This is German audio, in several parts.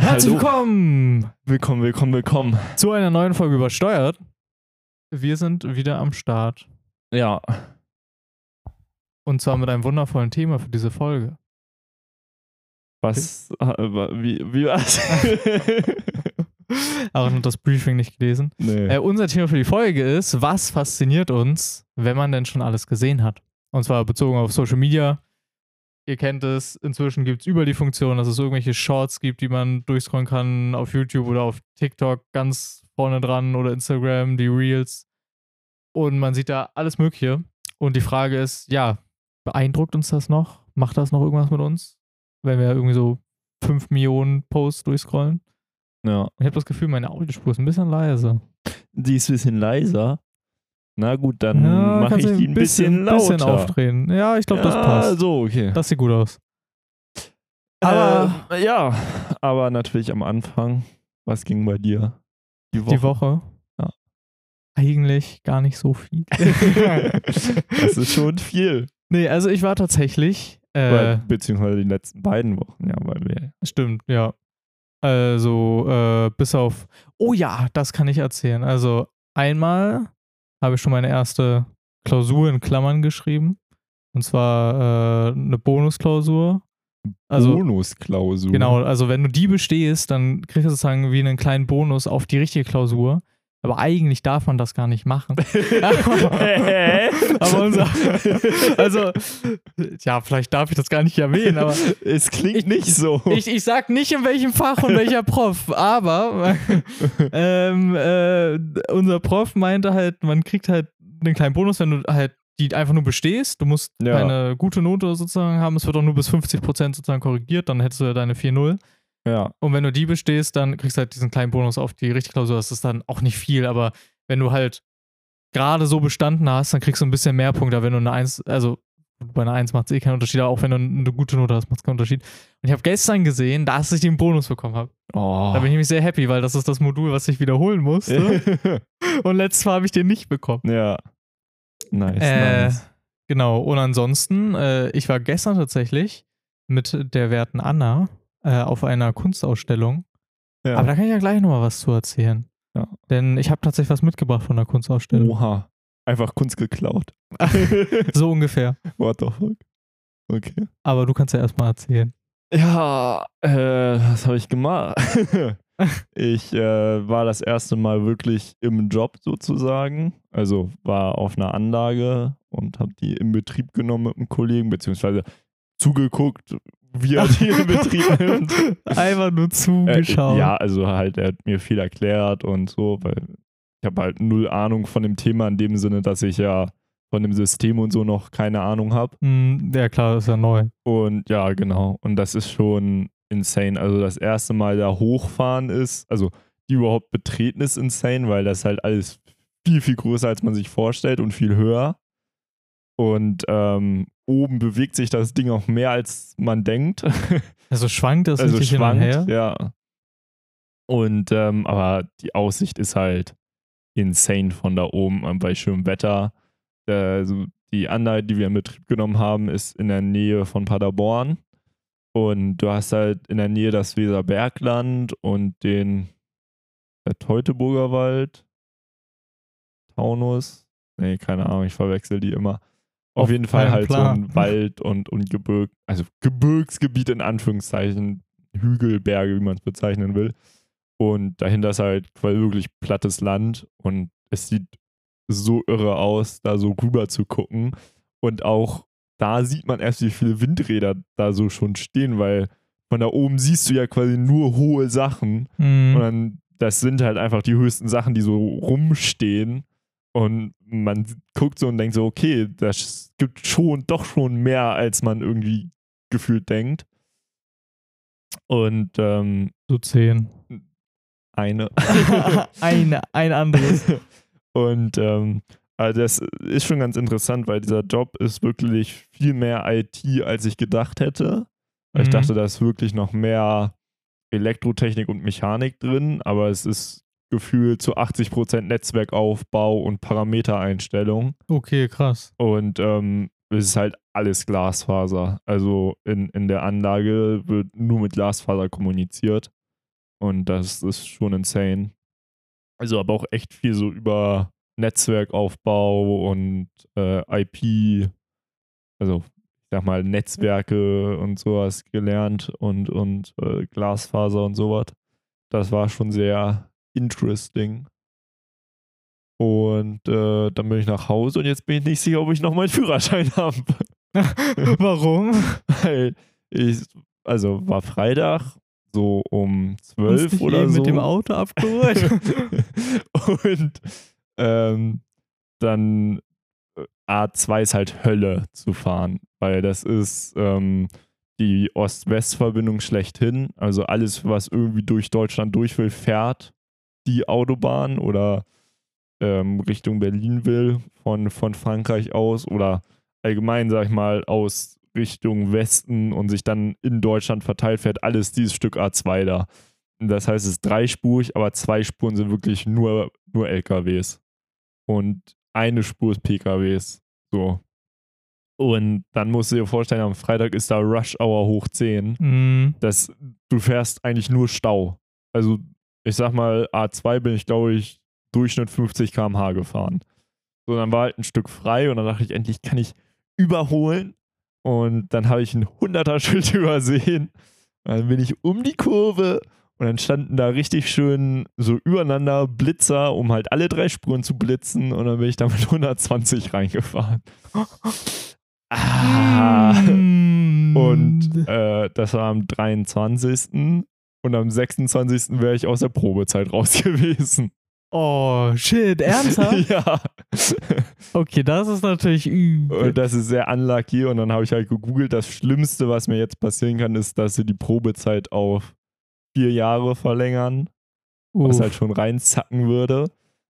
Herzlich Hallo. willkommen Willkommen, willkommen, willkommen. zu einer neuen Folge übersteuert. Wir sind wieder am Start. Ja, Und zwar mit einem wundervollen Thema für diese Folge. was, wie, wie was? Aber noch das Briefing nicht gelesen. nee. Äh, unser Thema für die Folge ist, was fasziniert uns, wenn man denn schon alles gesehen hat? Und zwar bezogen auf Social Media. Ihr kennt es, inzwischen gibt es über die Funktion, dass es irgendwelche Shorts gibt, die man durchscrollen kann auf YouTube oder auf TikTok ganz vorne dran oder Instagram, die Reels. Und man sieht da alles Mögliche. Und die Frage ist, ja, beeindruckt uns das noch? Macht das noch irgendwas mit uns? Wenn wir irgendwie so 5 Millionen Posts durchscrollen? ja. Ich habe das Gefühl, meine Audiospur ist ein bisschen leise. Die ist ein bisschen leiser. Na gut, dann mache kannst ich die ein bisschen, lauter. bisschen aufdrehen. Ja, ich glaube, das ja, passt. so, okay. Das sieht gut aus. aber, ja, aber natürlich am Anfang, was ging bei dir? Die Woche. Die Woche? Ja. Eigentlich gar nicht so viel. das ist schon viel. nee, also ich war tatsächlich. Äh, beziehungsweise die letzten beiden Wochen, ja, weil wir. stimmt, ja. Also, äh, bis auf. Oh ja, das kann ich erzählen. Also, einmal habe ich schon meine erste Klausur in Klammern geschrieben. Und zwar äh, eine Bonusklausur. Also, Bonusklausur. Genau, also wenn du die bestehst, dann kriegst du sozusagen wie einen kleinen Bonus auf die richtige Klausur. Aber eigentlich darf man das gar nicht machen. Aber unser, also, ja, vielleicht darf ich das gar nicht erwähnen, aber es klingt Ich- nicht so. ich, ich sag nicht in welchem Fach und welcher Prof, aber ähm, äh, unser Prof meinte halt, man kriegt halt einen kleinen Bonus, wenn du halt die einfach nur bestehst. Du musst Ja. eine gute Note sozusagen haben. Es wird auch nur bis 50% sozusagen korrigiert, dann hättest du ja deine 4-0. Ja, Und wenn du die bestehst, dann kriegst du halt diesen kleinen Bonus auf die richtige Klausur. Das ist dann auch nicht viel, aber wenn du halt gerade so bestanden hast, dann kriegst du ein bisschen mehr Punkte. Wenn du eine 1, also bei einer 1 macht es eh keinen Unterschied, aber auch wenn du eine gute Note hast, macht es keinen Unterschied. Und ich habe gestern gesehen, dass ich den Bonus bekommen habe. oh. Da bin ich nämlich sehr happy, weil das ist das Modul, was ich wiederholen musste. Und letztes Mal habe ich den nicht bekommen. ja. Nice, Äh, nice. Genau. Und ansonsten, äh, ich war gestern tatsächlich mit der werten Anna äh, auf einer Kunstausstellung. Ja. Aber da kann ich ja gleich nochmal was zu erzählen. Ja. Denn ich habe tatsächlich was mitgebracht von der Kunstausstellung. Oha. Einfach Kunst geklaut. So ungefähr. What the fuck? Okay. Aber du kannst ja erstmal erzählen. Ja, äh, was habe ich gemacht? ich äh, war das erste Mal wirklich im Job sozusagen. Also war auf einer Anlage und habe die in Betrieb genommen mit einem Kollegen, beziehungsweise zugeguckt, wie er die in Betrieb nimmt. Einfach nur Äh, zugeschaut. ja, also halt, er hat mir viel erklärt und so, weil ich habe halt null Ahnung von dem Thema in dem Sinne, dass ich ja von dem System und so noch keine Ahnung habe. Hm, ja, klar, das ist ja neu. Und ja, genau. Und das ist schon insane. Also das erste Mal da hochfahren ist, also die überhaupt betreten ist insane, weil das halt alles viel, viel größer, als man sich vorstellt und viel höher. Und ähm, oben bewegt sich das Ding auch mehr, als man denkt. Also schwankt das also richtig schwankt, hin und her? ja. Und ähm, aber die Aussicht ist halt insane von da oben ähm, bei schönem Wetter. Äh, also die Anlage, die wir in Betrieb genommen haben, ist in der Nähe von Paderborn. Und du hast halt in der Nähe das Weserbergland und den der Teutoburger Wald, Taunus. Nee, keine Ahnung, ich verwechsel die immer. Auf, Auf jeden Fall halt Plan. so ein Wald und, und Gebirg, also Gebirgsgebiet in Anführungszeichen, Hügel, Berge, wie man es bezeichnen will. Und dahinter ist halt quasi wirklich plattes Land und es sieht so irre aus, da so rüber zu gucken. Und auch da sieht man erst, wie viele Windräder da so schon stehen, weil von da oben siehst du ja quasi nur hohe Sachen. Hm. Und dann, das sind halt einfach die höchsten Sachen, die so rumstehen. Und man guckt so und denkt so, okay, das gibt schon, doch schon mehr, als man irgendwie gefühlt denkt. Und ähm, So zehn. eine. Eine, ein anderes. Und ähm, also das ist schon ganz interessant, weil dieser Job ist wirklich viel mehr IT, als ich gedacht hätte. Weil Ich Mhm. dachte, da ist wirklich noch mehr Elektrotechnik und Mechanik drin, aber es ist gefühlt zu 80% Netzwerkaufbau und Parametereinstellung. Okay, krass. Und ähm, es ist halt alles Glasfaser. Also in, in der Anlage wird nur mit Glasfaser kommuniziert. Und das ist schon insane. Also aber auch echt viel so über Netzwerkaufbau und äh, IP, also ich sag mal Netzwerke und sowas gelernt und, und äh, Glasfaser und sowas. Das war schon sehr interesting. Und äh, dann bin ich nach Hause und jetzt bin ich nicht sicher, ob ich noch meinen Führerschein habe. Warum? Weil ich, also war Freitag, so um Hast 12 dich oder so. mit dem Auto abgeholt? und ähm, dann äh, A2 ist halt Hölle zu fahren, weil das ist ähm, die Ost-West-Verbindung schlechthin. Also alles, was irgendwie durch Deutschland durch will, fährt die Autobahn oder ähm, Richtung Berlin will von, von Frankreich aus oder allgemein, sag ich mal, aus Richtung Westen und sich dann in Deutschland verteilt fährt, alles dieses Stück A2 da. Das heißt, es ist dreispurig, aber zwei Spuren sind wirklich nur, nur LKWs. Und eine Spur ist PKWs. So. Und dann musst du dir vorstellen, am Freitag ist da Rush Hour hoch 10. Mhm. Das, du fährst eigentlich nur Stau. Also, ich sag mal, A2 bin ich, glaube ich, Durchschnitt 50 km/h gefahren. So, dann war halt ein Stück frei und dann dachte ich, endlich kann ich überholen. Und dann habe ich ein 100er-Schild übersehen. Und dann bin ich um die Kurve und dann standen da richtig schön so übereinander Blitzer, um halt alle drei Spuren zu blitzen. Und dann bin ich da mit 120 reingefahren. Ah. Mm. Und äh, das war am 23. Und am 26. wäre ich aus der Probezeit raus gewesen. oh, shit, ernsthaft? ja. Okay, das ist natürlich übel. Das ist sehr unlucky. Und dann habe ich halt gegoogelt. Das Schlimmste, was mir jetzt passieren kann, ist, dass sie die Probezeit auf vier Jahre verlängern, was Uff. halt schon reinzacken würde.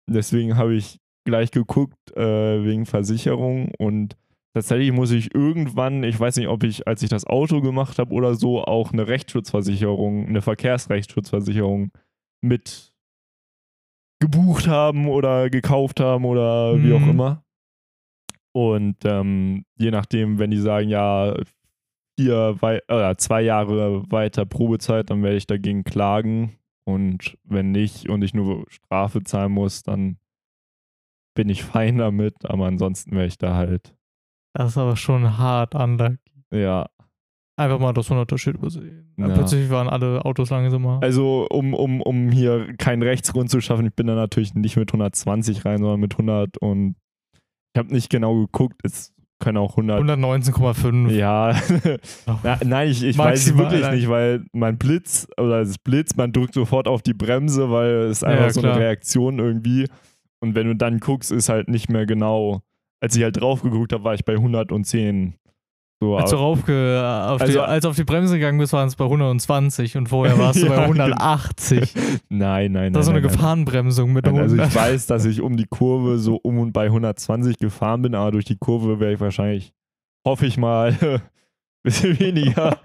Deswegen habe ich gleich geguckt äh, wegen Versicherung und tatsächlich muss ich irgendwann, ich weiß nicht, ob ich, als ich das Auto gemacht habe oder so, auch eine Rechtsschutzversicherung, eine Verkehrsrechtsschutzversicherung mit gebucht haben oder gekauft haben oder wie auch Mhm. immer. Und ähm, je nachdem, wenn die sagen, ja, vier oder zwei Jahre weiter Probezeit, dann werde ich dagegen klagen. Und wenn nicht und ich nur Strafe zahlen muss, dann bin ich fein damit. Aber ansonsten wäre ich da halt, Das ist aber schon hart unlucky. ja. Einfach mal das 100er Schild übersehen. Ja. Plötzlich waren alle Autos langsamer. Also, um, um, um hier keinen Rechtsgrund zu schaffen, ich bin da natürlich nicht mit 120 rein, sondern mit 100 und ich habe nicht genau geguckt. Es können auch 100. 119,5. Ja, Na, nein, ich, ich weiß es wirklich nein. nicht, weil mein Blitz oder das Blitz, man drückt sofort auf die Bremse, weil es einfach Ja, so eine Reaktion irgendwie. Und wenn du dann guckst, ist halt nicht mehr genau. Als ich halt drauf geguckt habe, war ich bei 110. So, Als du raufge auf, die, Also- als du auf die Bremse gegangen bist, waren es bei 120 und vorher warst du Ja, bei genau. 180. nein, nein, nein. Das ist so eine nein. Gefahrenbremsung mit Nein, Also 100. ich weiß, dass ich um die Kurve so um und bei 120 gefahren bin, aber durch die Kurve wäre ich wahrscheinlich, hoffe ich mal, ein bisschen weniger.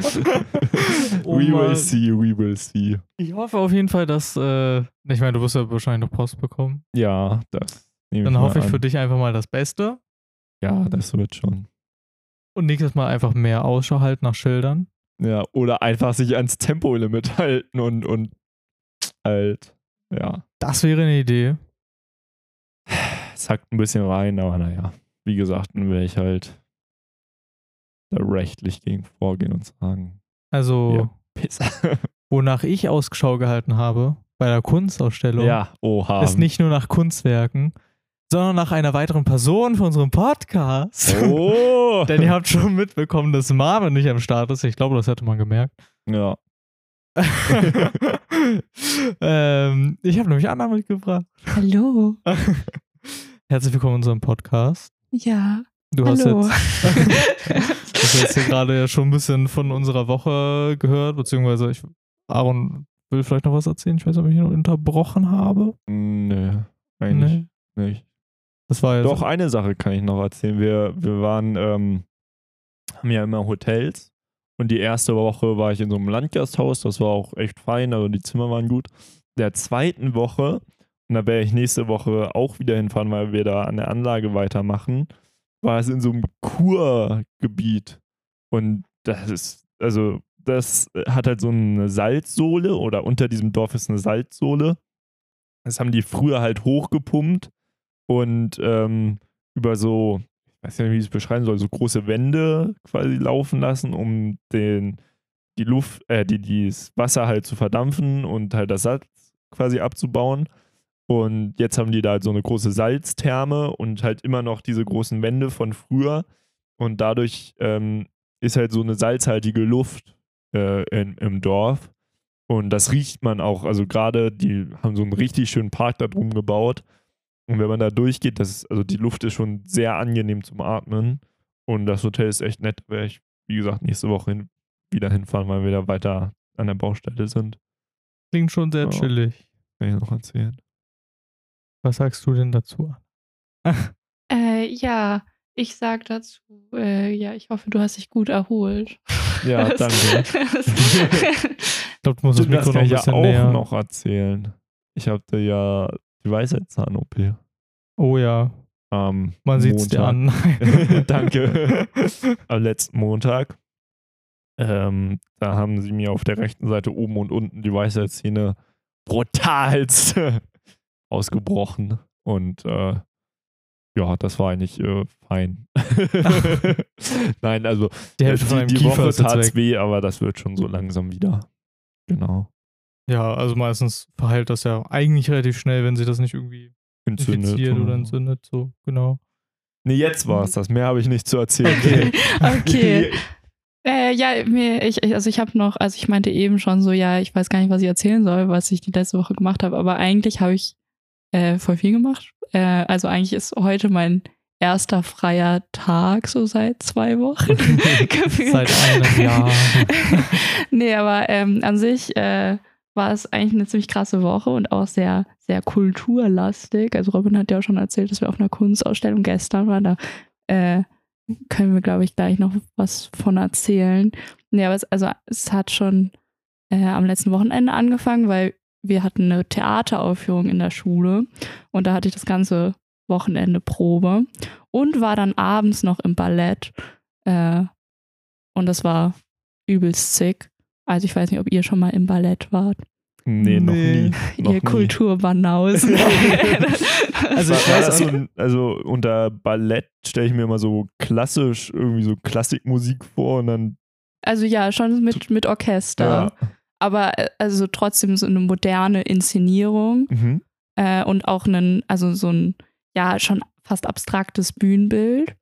Oh we will see, we will see. Ich hoffe auf jeden Fall, dass, äh, ich meine, du wirst ja wahrscheinlich noch Post bekommen. Ja, das nehme Dann ich hoffe mal ich für an. dich einfach mal das Beste Ja, das wird schon. und nächstes Mal einfach mehr Ausschau halten nach Schildern. Ja, oder einfach sich ans Tempolimit halten und, und halt, ja, Das wäre eine Idee. es hackt ein bisschen rein, aber naja, wie gesagt, dann werde ich halt da rechtlich gegen vorgehen und sagen, Also, Ja. Wonach ich Ausschau gehalten habe bei der Kunstausstellung, ja, oha. ist nicht nur nach Kunstwerken, sondern nach einer weiteren Person für unseren Podcast. Oh! Denn ihr habt schon mitbekommen, dass Marvin nicht am Start ist. Ich glaube, das hätte man gemerkt. ja. ähm, ich habe nämlich Anna mitgebracht. Hallo. Herzlich willkommen in unserem Podcast. Ja. Du hast Hallo. jetzt, du hast jetzt hier gerade ja schon ein bisschen von unserer Woche gehört, beziehungsweise ich, Aaron will vielleicht noch was erzählen. Ich weiß nicht, ob ich ihn unterbrochen habe. Nö, eigentlich Nee. nicht. Das war ja Doch, so. eine Sache kann ich noch erzählen. Wir, wir waren, ähm, haben ja immer Hotels. Und die erste Woche war ich in so einem Landgasthaus. Das war auch echt fein, also die Zimmer waren gut. Der zweiten Woche, und da werde ich nächste Woche auch wieder hinfahren, weil wir da an der Anlage weitermachen, war es in so einem Kurgebiet. Und das ist, also das hat halt so eine Salzsohle oder unter diesem Dorf ist eine Salzsohle. Das haben die früher halt hochgepumpt und ähm, über so, ich weiß nicht, wie ich es beschreiben soll, so große Wände quasi laufen lassen, um den, die Luft, äh, die, das Wasser halt zu verdampfen und halt das Salz quasi abzubauen. Und jetzt haben die da halt so eine große Salztherme und halt immer noch diese großen Wände von früher. Und dadurch ähm, ist halt so eine salzhaltige Luft äh, in, im Dorf. Und das riecht man auch. Also gerade, die haben so einen richtig schönen Park da drum gebaut. Und wenn man da durchgeht, das ist, also die Luft ist schon sehr angenehm zum Atmen. Und das Hotel ist echt nett. Werde ich, wie gesagt, nächste Woche hin, wieder hinfahren, weil wir da weiter an der Baustelle sind. Klingt schon sehr Ja. chillig. Kann ich noch erzählen. Was sagst du denn dazu? Äh, ja, ich sag dazu, äh, ja, ich hoffe, du hast dich gut erholt. Ja, danke. Ich glaube, du musst das das Mikro noch ein ich ja bisschen auch näher. noch erzählen. Ich hatte ja die Weisheitszahn-OP. Oh ja, Am man sieht es dir an. Danke. Am letzten Montag. Ähm, da haben sie mir auf der rechten Seite oben und unten die Weisheitszähne brutalst ausgebrochen. Und äh, ja, das war eigentlich äh, fein. Nein, also Die die, die Woche weg. weh, aber das wird schon so langsam wieder. Genau. Ja, also meistens verheilt das ja eigentlich relativ schnell, wenn sie das nicht irgendwie Entzündet. infiziert oder so. entzündet. So, genau. Nee, jetzt war es das. Mehr habe ich nicht zu erzählen. Okay. okay. Äh, ja, mir, ich, also ich habe noch, also ich meinte eben schon so, ja, ich weiß gar nicht, was ich erzählen soll, was ich die letzte Woche gemacht habe, aber eigentlich habe ich äh, voll viel gemacht. Äh, also eigentlich ist heute mein erster freier Tag, so seit zwei Wochen. Seit einem Jahr. nee, aber ähm, an sich äh, war es eigentlich eine ziemlich krasse Woche und auch sehr, sehr kulturlastig. Also Robin hat ja auch schon erzählt, dass wir auf einer Kunstausstellung gestern waren. Da äh, können wir, glaube ich, gleich noch was von erzählen. Nee, aber es, also, es hat schon äh, am letzten Wochenende angefangen, weil wir hatten eine Theateraufführung in der Schule und da hatte ich das ganze Wochenende Probe und war dann abends noch im Ballett. Äh, und das war übelst sick. Also ich weiß nicht, ob ihr schon mal im Ballett wart. Nee, noch Nee. nie. Noch ihr. Kulturbanausen. Also war, ich weiß das auch- so ein, also unter Ballett stelle ich mir immer so klassisch irgendwie so Klassikmusik vor und dann also ja, schon mit, mit Orchester. ja. Aber äh, also trotzdem so eine moderne Inszenierung Mhm. äh, und auch einen, also so ein, ja, schon fast abstraktes Bühnenbild.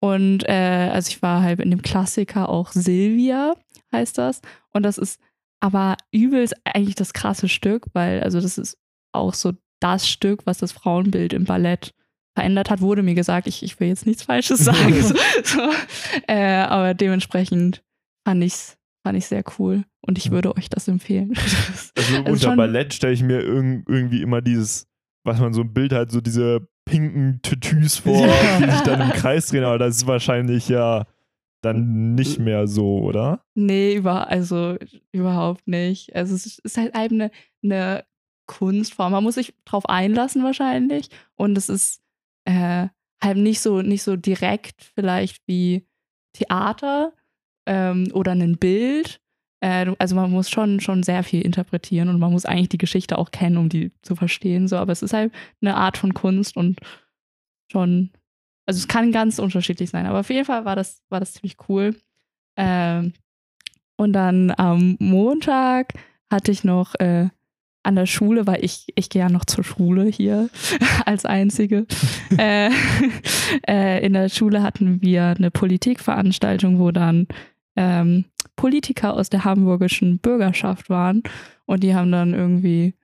Und äh, also ich war halt in dem Klassiker auch Silvia, heißt das. Und das ist aber übelst eigentlich das krasse Stück, weil also das ist auch so das Stück, was das Frauenbild im Ballett verändert hat, wurde mir gesagt. Ich, ich will jetzt nichts Falsches sagen. so, so. Äh, aber dementsprechend fand ich's, fand ich sehr cool. Und ich würde euch das empfehlen. Also Also unter schon- Ballett stelle ich mir irg irgendwie immer dieses, was man so im Bild hat, so diese pinken Tütüs vor, Ja. die sich dann im Kreis drehen, aber das ist wahrscheinlich ja dann nicht mehr so, oder? Nee, über, also überhaupt nicht. Also es ist- halt eben eine, eine Kunstform. Man muss sich drauf einlassen wahrscheinlich. Und es ist äh, halt nicht so, nicht so direkt vielleicht wie Theater ähm, oder ein Bild. Äh, also man muss schon, schon sehr viel interpretieren und man muss eigentlich die Geschichte auch kennen, um die zu verstehen. So, aber es ist halt eine Art von Kunst und schon, also es kann ganz unterschiedlich sein. Aber auf jeden Fall war das, war das ziemlich cool. Ähm, und dann am Montag hatte ich noch äh, an der Schule, weil ich, ich gehe ja noch zur Schule hier als Einzige. äh, äh, in der Schule hatten wir eine Politikveranstaltung, wo dann ähm, Politiker aus der hamburgischen Bürgerschaft waren und die haben dann irgendwie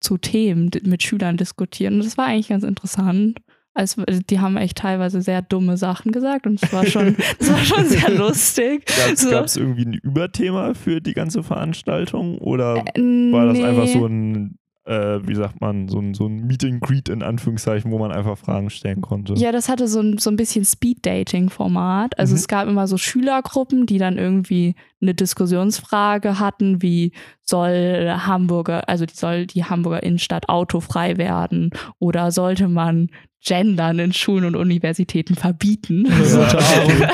zu Themen mit Schülern diskutiert. Und das war eigentlich ganz interessant. Also, die haben echt teilweise sehr dumme Sachen gesagt und es war schon, das war schon sehr lustig. Gab es So. irgendwie ein Überthema für die ganze Veranstaltung oder Äh, war das nee. einfach so ein, äh, wie sagt man, so ein, so ein Meet and Greet in Anführungszeichen, wo man einfach Fragen stellen konnte? Ja, das hatte so ein, so ein bisschen Speed-Dating-Format. Also Mhm. es gab immer so Schülergruppen, die dann irgendwie eine Diskussionsfrage hatten, wie soll Hamburger, also die soll die Hamburger Innenstadt autofrei werden oder sollte man Gendern in Schulen und Universitäten verbieten. Ja, sollte Aaron-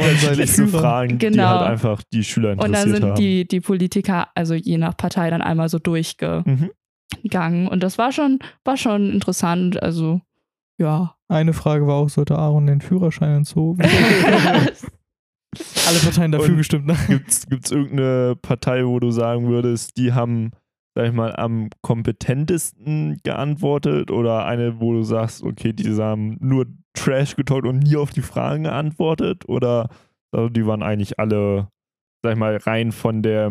da ja, Fragen, die Genau. halt einfach die Schüler und dann interessiert sind haben. die, die Politiker, also je nach Partei, dann einmal so durchgegangen. Mhm. Und das war schon, war schon interessant. Also, ja. Eine Frage war auch, sollte Aaron den Führerschein entzogen? Alle Parteien dafür Und- gestimmt. Ne? Gibt's, gibt's irgendeine Partei, wo du sagen würdest, die haben, sag ich mal, am kompetentesten geantwortet oder eine, wo du sagst, okay, die haben nur Trash getalkt und nie auf die Fragen geantwortet oder also die waren eigentlich alle, sag ich mal, rein von der,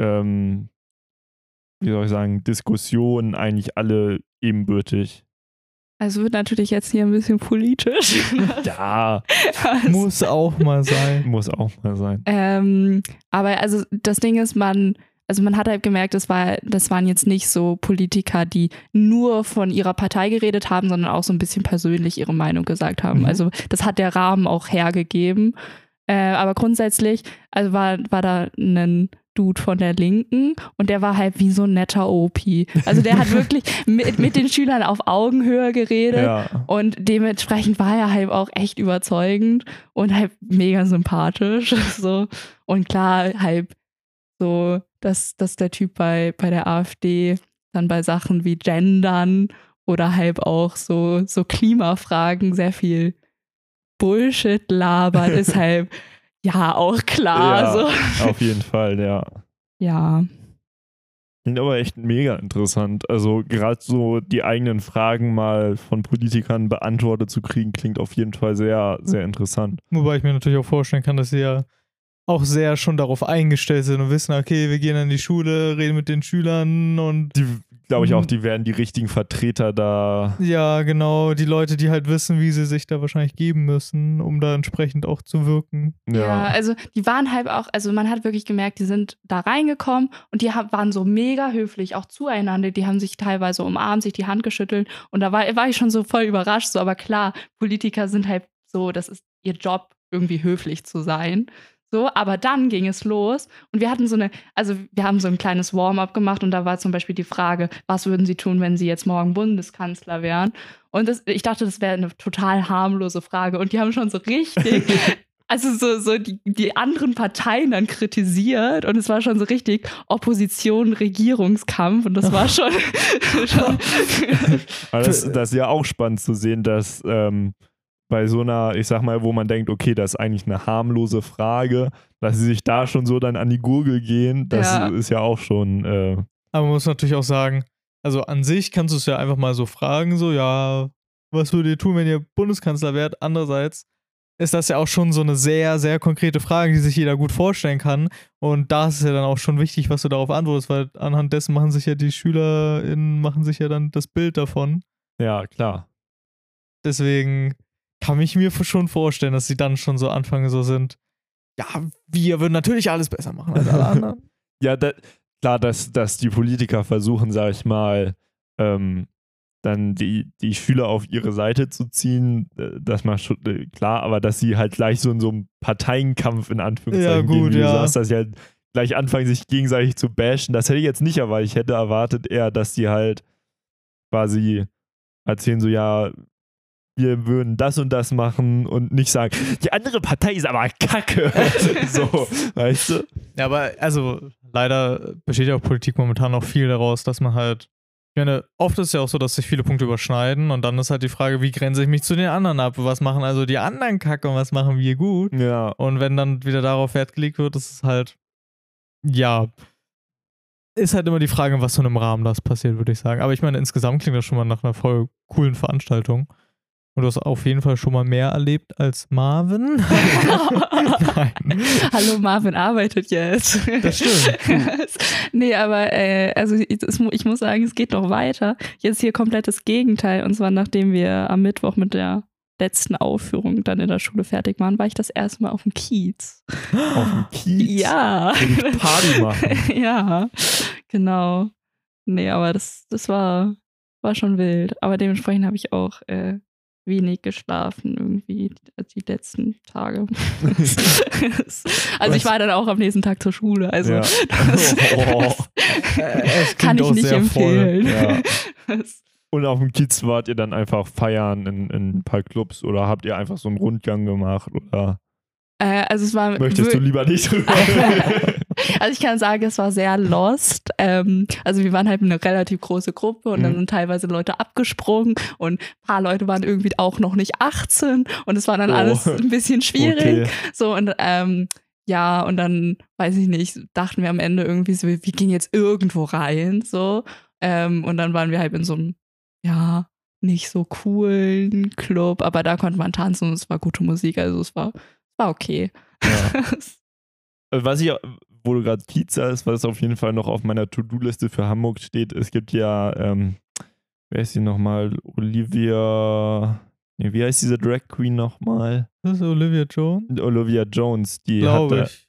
ähm, wie soll ich sagen, Diskussion eigentlich alle ebenbürtig. Also wird natürlich jetzt hier ein bisschen politisch. Ja, Muss auch mal sein. muss auch mal sein. ähm, aber also das Ding ist, man, also man hat halt gemerkt, das, war, das waren jetzt nicht so Politiker, die nur von ihrer Partei geredet haben, sondern auch so ein bisschen persönlich ihre Meinung gesagt haben. Mhm. Also das hat der Rahmen auch hergegeben. Äh, aber grundsätzlich, also war, war da ein Dude von der Linken und der war halt wie so ein netter OP. Also der hat wirklich mit, mit den Schülern auf Augenhöhe geredet. Ja. Und dementsprechend war er halt auch echt überzeugend und halt mega sympathisch. So. Und klar, halt so, dass, dass der Typ bei, bei der AfD dann bei Sachen wie Gendern oder halt auch so, so Klimafragen sehr viel Bullshit labert, ist halt ja auch klar. Ja. So. Auf jeden Fall, ja. Ja. Klingt aber echt mega interessant. Also gerade so die eigenen Fragen mal von Politikern beantwortet zu kriegen, klingt auf jeden Fall sehr, sehr interessant. Wobei ich mir natürlich auch vorstellen kann, dass sie ja auch sehr schon darauf eingestellt sind und wissen, okay, wir gehen an die Schule, reden mit den Schülern und Die, glaube ich, auch, Mhm. die werden die richtigen Vertreter da. ja, genau, die Leute, die halt wissen, wie sie sich da wahrscheinlich geben müssen, um da entsprechend auch zu wirken. Ja. Ja. also die waren halt auch, also man hat wirklich gemerkt, die sind da reingekommen und die waren so mega höflich, auch zueinander. Die haben sich teilweise umarmt, sich die Hand geschüttelt und da war, war ich schon so voll überrascht. So, aber klar, Politiker sind halt so, das ist ihr Job, irgendwie höflich zu sein. So, aber dann ging es los und wir hatten so eine, also wir haben so ein kleines Warm-up gemacht und da war zum Beispiel die Frage, was würden Sie tun, wenn Sie jetzt morgen Bundeskanzler wären? Und das, ich dachte, das wäre eine total harmlose Frage und die haben schon so richtig also so, so die, die anderen Parteien dann kritisiert und es war schon so richtig Opposition, Regierungskampf und das war schon, schon das, das ist ja auch spannend zu sehen, dass ähm, bei so einer, ich sag mal, wo man denkt, okay, das ist eigentlich eine harmlose Frage, dass sie sich da schon so dann an die Gurgel gehen, das Ja. ist ja auch schon. Äh, Aber man muss natürlich auch sagen, also an sich kannst du es ja einfach mal so fragen, so, ja, was würdet ihr tun, wenn ihr Bundeskanzler wärt? Andererseits ist das ja auch schon so eine sehr, sehr konkrete Frage, die sich jeder gut vorstellen kann. Und da ist es ja dann auch schon wichtig, was du darauf antwortest, weil anhand dessen machen sich ja die SchülerInnen, machen sich ja dann das Bild davon. ja, klar. Deswegen kann ich mir schon vorstellen, dass sie dann schon so anfangen, so sind, ja, wir würden natürlich alles besser machen als alle anderen. Ja, da, klar, dass, dass die Politiker versuchen, sag ich mal, ähm, dann die, die Schüler auf ihre Seite zu ziehen, äh, das macht schon äh, klar, aber dass sie halt gleich so in so einem Parteienkampf in Anführungszeichen Ja, gehen, gut, wie du ja. sagst, dass sie halt gleich anfangen, sich gegenseitig zu bashen. Das hätte ich jetzt nicht erwartet. Ich hätte erwartet eher, dass die halt quasi erzählen so, ja, wir würden das und das machen und nicht sagen, die andere Partei ist aber kacke. so, weißt du? Ja, aber also leider besteht ja auch Politik momentan noch viel daraus, dass man halt, ich meine, oft ist es ja auch so, dass sich viele Punkte überschneiden und dann ist halt die Frage, wie grenze ich mich zu den anderen ab? Was machen also die anderen kacke und was machen wir gut? Ja. Und wenn dann wieder darauf Wert gelegt wird, ist es halt, ja, ist halt immer die Frage, was für einem Rahmen das passiert, würde ich sagen. Aber ich meine, insgesamt klingt das schon mal nach einer voll coolen Veranstaltung. Und du hast auf jeden Fall schon mal mehr erlebt als Marvin. Nein. Hallo, Marvin arbeitet jetzt. Das stimmt. nee, aber äh, also ich, ich muss sagen, es geht noch weiter. Jetzt hier komplettes Gegenteil. Und zwar nachdem wir am Mittwoch mit der letzten Aufführung dann in der Schule fertig waren, war ich das erste Mal auf dem Kiez. Auf dem Kiez. Ja. Ich Party machen. ja, genau. Nee, aber das, das war, war schon wild. Aber dementsprechend habe ich auch äh, wenig geschlafen irgendwie die, die letzten Tage. also ich war dann auch am nächsten Tag zur Schule. Also Ja. das, Oh. Es kann klingt ich nicht empfehlen. Ja. Das, Und auf dem Kiez wart ihr dann einfach feiern in, in ein paar Clubs oder habt ihr einfach so einen Rundgang gemacht oder Äh, also es war möchtest du lieber nicht drüber? Also ich kann sagen, es war sehr lost. Ähm, also wir waren halt eine relativ große Gruppe und dann Mhm. sind teilweise Leute abgesprungen und ein paar Leute waren irgendwie auch noch nicht 18 und es war dann Oh. alles ein bisschen schwierig. Okay. So und ähm, ja, und dann, weiß ich nicht, dachten wir am Ende irgendwie so, wir gehen jetzt irgendwo rein, so. Ähm, und dann waren wir halt in so einem, ja, nicht so coolen Club, aber da konnte man tanzen und es war gute Musik, also es war, war okay. Ja. Was ich, wo du gerade Kiez sagst, was auf jeden Fall noch auf meiner To-Do-Liste für Hamburg steht, es gibt ja, ähm, wer ist sie nochmal? Olivia, nee, wie heißt diese Drag Queen nochmal? Das ist Olivia Jones, Olivia Jones, die glaube ich.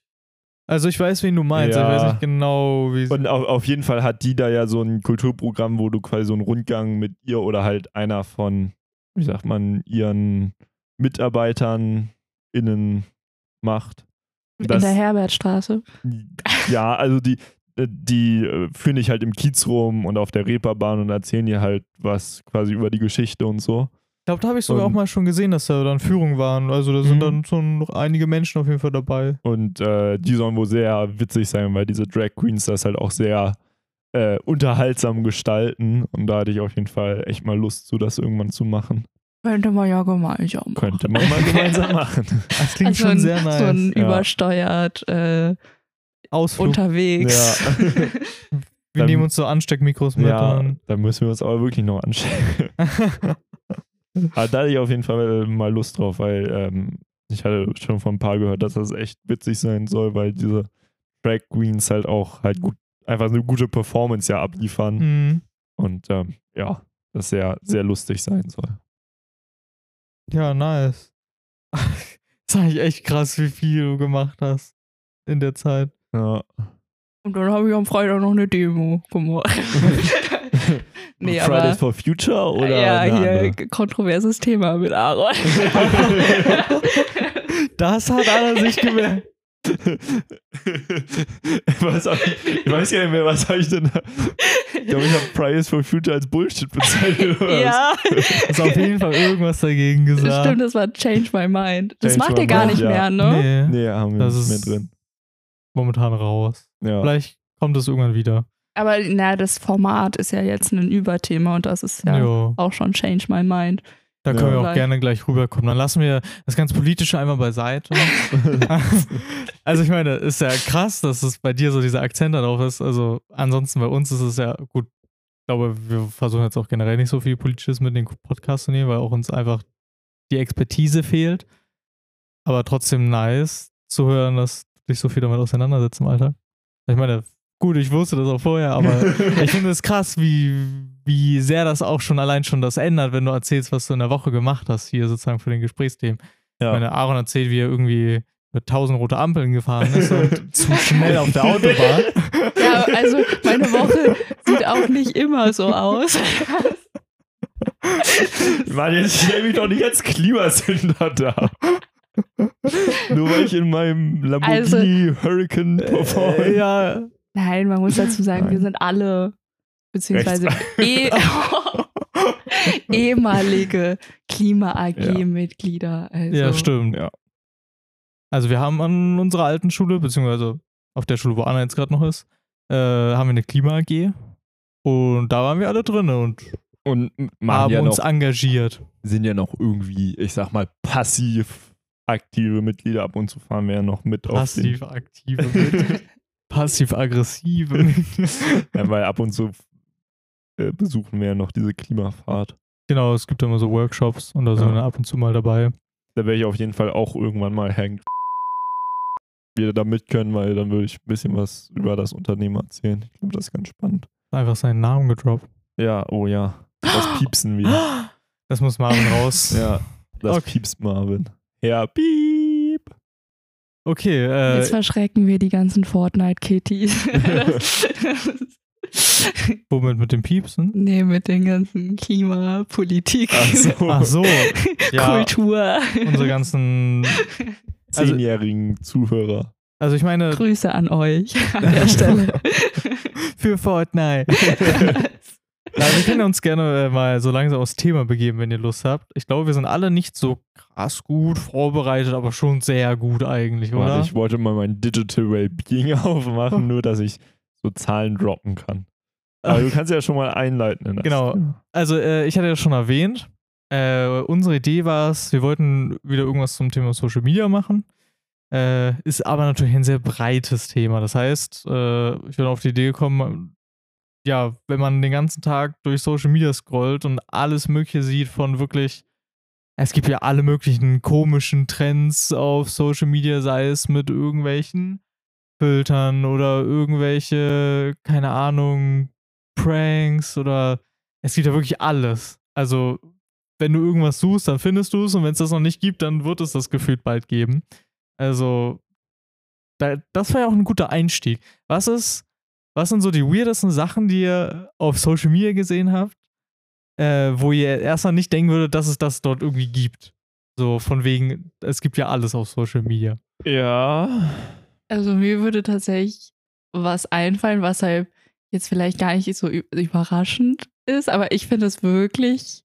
Also ich weiß, wen du meinst, Ja. ich weiß nicht genau, wie sie. Und auf, auf jeden Fall hat die da ja so ein Kulturprogramm, wo du quasi so einen Rundgang mit ihr oder halt einer von, wie sagt man, ihren Mitarbeitern innen macht. In Das- der Herbertstraße. Ja, also die, äh, die äh, führen dich halt im Kiez rum und auf der Reeperbahn und erzählen dir halt was quasi über die Geschichte und so. Ich glaube, da habe ich sogar Und- auch mal schon gesehen, dass da dann Führungen waren. Also da sind Mhm. dann schon noch einige Menschen auf jeden Fall dabei. Und äh, die sollen wohl sehr witzig sein, weil diese Drag Queens das halt auch sehr äh, unterhaltsam gestalten. Und da hatte ich auf jeden Fall echt mal Lust, so das irgendwann zu machen. Könnte man ja gemeinsam machen. Könnte man mal gemeinsam machen. Das klingt Also schon ein, sehr nice. So ein Ja. übersteuert äh, Ausflug. unterwegs. Ja. Wir Dann- nehmen uns so Ansteckmikros mit. ja, da müssen wir uns aber wirklich noch anschauen. Aber da hatte ich auf jeden Fall mal Lust drauf, weil ähm, ich hatte schon von ein paar gehört, dass das echt witzig sein soll, weil diese Drag Queens halt auch halt gut, einfach eine gute Performance ja abliefern Mhm. und ähm, ja, das sehr, sehr lustig sein soll. Ja, nice. Das ist eigentlich echt krass, wie viel du gemacht hast in der Zeit. Ja. Und dann habe ich am Freitag noch eine Demo gemacht. nee, Fridays aber for Future oder? ja, hier andere? kontroverses Thema mit Aaron. Das hat Anna sich gemerkt. was hab ich, ich weiß gar nicht mehr, was habe ich denn da? Ich glaube, ich habe Fridays for Future als Bullshit bezeichnet. Ja, Hast auf jeden Fall irgendwas dagegen gesagt. stimmt, das war Change My Mind. Das Change macht ihr gar Mind, nicht ja. mehr, ne? Nee, Nee, haben wir Das nicht ist- mehr drin. momentan raus. Ja. Vielleicht kommt es irgendwann wieder. Aber na, das Format ist ja jetzt ein Überthema und das ist ja Jo. auch schon Change My Mind. Da Ja. können wir auch gerne gleich rüberkommen. Dann lassen wir das ganz Politische einmal beiseite. also ich meine, ist ja krass, dass es bei dir so dieser Akzent darauf ist. Also ansonsten bei uns ist es ja gut. Ich glaube, wir versuchen jetzt auch generell nicht so viel Politisches mit den Podcast zu nehmen, weil auch uns einfach die Expertise fehlt. Aber trotzdem nice zu hören, dass du dich so viel damit auseinandersetzt im Alltag. Ich meine, gut, ich wusste das auch vorher, aber ich finde es krass, wie, wie sehr das auch schon allein schon das ändert, wenn du erzählst, was du in der Woche gemacht hast, hier sozusagen für den Gesprächsthemen. Ja. Ich meine, Aaron erzählt, wie er irgendwie mit tausend rote Ampeln gefahren ist und zu schnell auf der Autobahn. Ja, also meine Woche sieht auch nicht immer so aus. Mann, jetzt stell mich doch nicht als Klimasünder da. Nur weil ich in meinem Lamborghini Hurricane performe. Äh, ja, Nein, man muss dazu sagen, wir Nein. sind alle, beziehungsweise eh, ehemalige Klima-AG-Mitglieder. Also, ja, stimmt. Ja. Also wir haben an unserer alten Schule, beziehungsweise auf der Schule, wo Anna jetzt gerade noch ist, äh, haben wir eine Klima-AG. Und da waren wir alle drin und Und haben ja uns noch, engagiert. sind ja noch irgendwie, ich sag mal, passiv aktive Mitglieder. Ab und zu fahren wir ja noch mit Passiv aktive mit. Passiv-aggressive. auf den. Ja, weil ab und zu äh, besuchen wir ja noch diese Klimafahrt. genau, es gibt immer so Workshops und da sind Ja. wir ab und zu mal dabei. Da werde ich auf jeden Fall auch irgendwann mal hängen. Wieder da mit können, weil dann würde ich ein bisschen was über das Unternehmen erzählen. Ich glaube, das ist ganz spannend. Einfach seinen Namen gedroppt. Ja, oh ja. Das Piepsen wieder. Das muss Marvin raus. Ja, das Okay. piepst Marvin. Ja, piep. Okay, äh, Jetzt verschrecken wir die ganzen Fortnite-Kitties. womit mit dem Piepsen? nee, mit den ganzen Klimapolitik, Ach so. Ach so, ja, Kultur. unsere ganzen. also- Zehnjährigen Zuhörer. Also ich meine, Grüße an euch an der Stelle. für Fortnite. Ja, wir können uns gerne äh, mal so langsam aufs Thema begeben, wenn ihr Lust habt. Ich glaube, wir sind alle nicht so krass gut vorbereitet, aber schon sehr gut eigentlich, oder? Warte, ich wollte mal mein Digital Wellbeing aufmachen, nur dass ich so Zahlen droppen kann. Aber du kannst ja schon mal einleiten. In das Genau. Thema. Also, äh, ich hatte ja schon erwähnt, äh, unsere Idee war es, wir wollten wieder irgendwas zum Thema Social Media machen. Äh, ist aber natürlich ein sehr breites Thema. Das heißt, äh, ich bin auf die Idee gekommen, ja, wenn man den ganzen Tag durch Social Media scrollt und alles Mögliche sieht von wirklich, es gibt ja alle möglichen komischen Trends auf Social Media, sei es mit irgendwelchen Filtern oder irgendwelche, keine Ahnung, Pranks oder es gibt ja wirklich alles. Also, wenn du irgendwas suchst, dann findest du es und wenn es das noch nicht gibt, dann wird es das gefühlt bald geben. Also, da, das war ja auch ein guter Einstieg. Was ist, was sind so die weirdesten Sachen, die ihr auf Social Media gesehen habt, äh, wo ihr erstmal nicht denken würdet, dass es das dort irgendwie gibt? So von wegen, es gibt ja alles auf Social Media. Ja. Also mir würde tatsächlich was einfallen, was halt jetzt vielleicht gar nicht so überraschend ist, aber ich finde es wirklich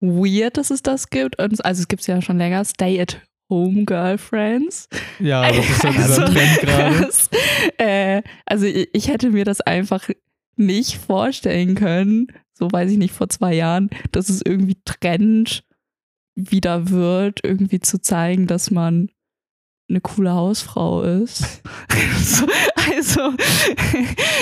weird, dass es das gibt. Und, also es gibt es ja schon länger, Stay at Home Girlfriends. Ja, das ist ja dieser Also, Trend gerade. äh, also ich, ich hätte mir das einfach nicht vorstellen können, so weiß ich nicht, vor zwei Jahren, dass es irgendwie Trend wieder wird, irgendwie zu zeigen, dass man eine coole Hausfrau ist. So, also,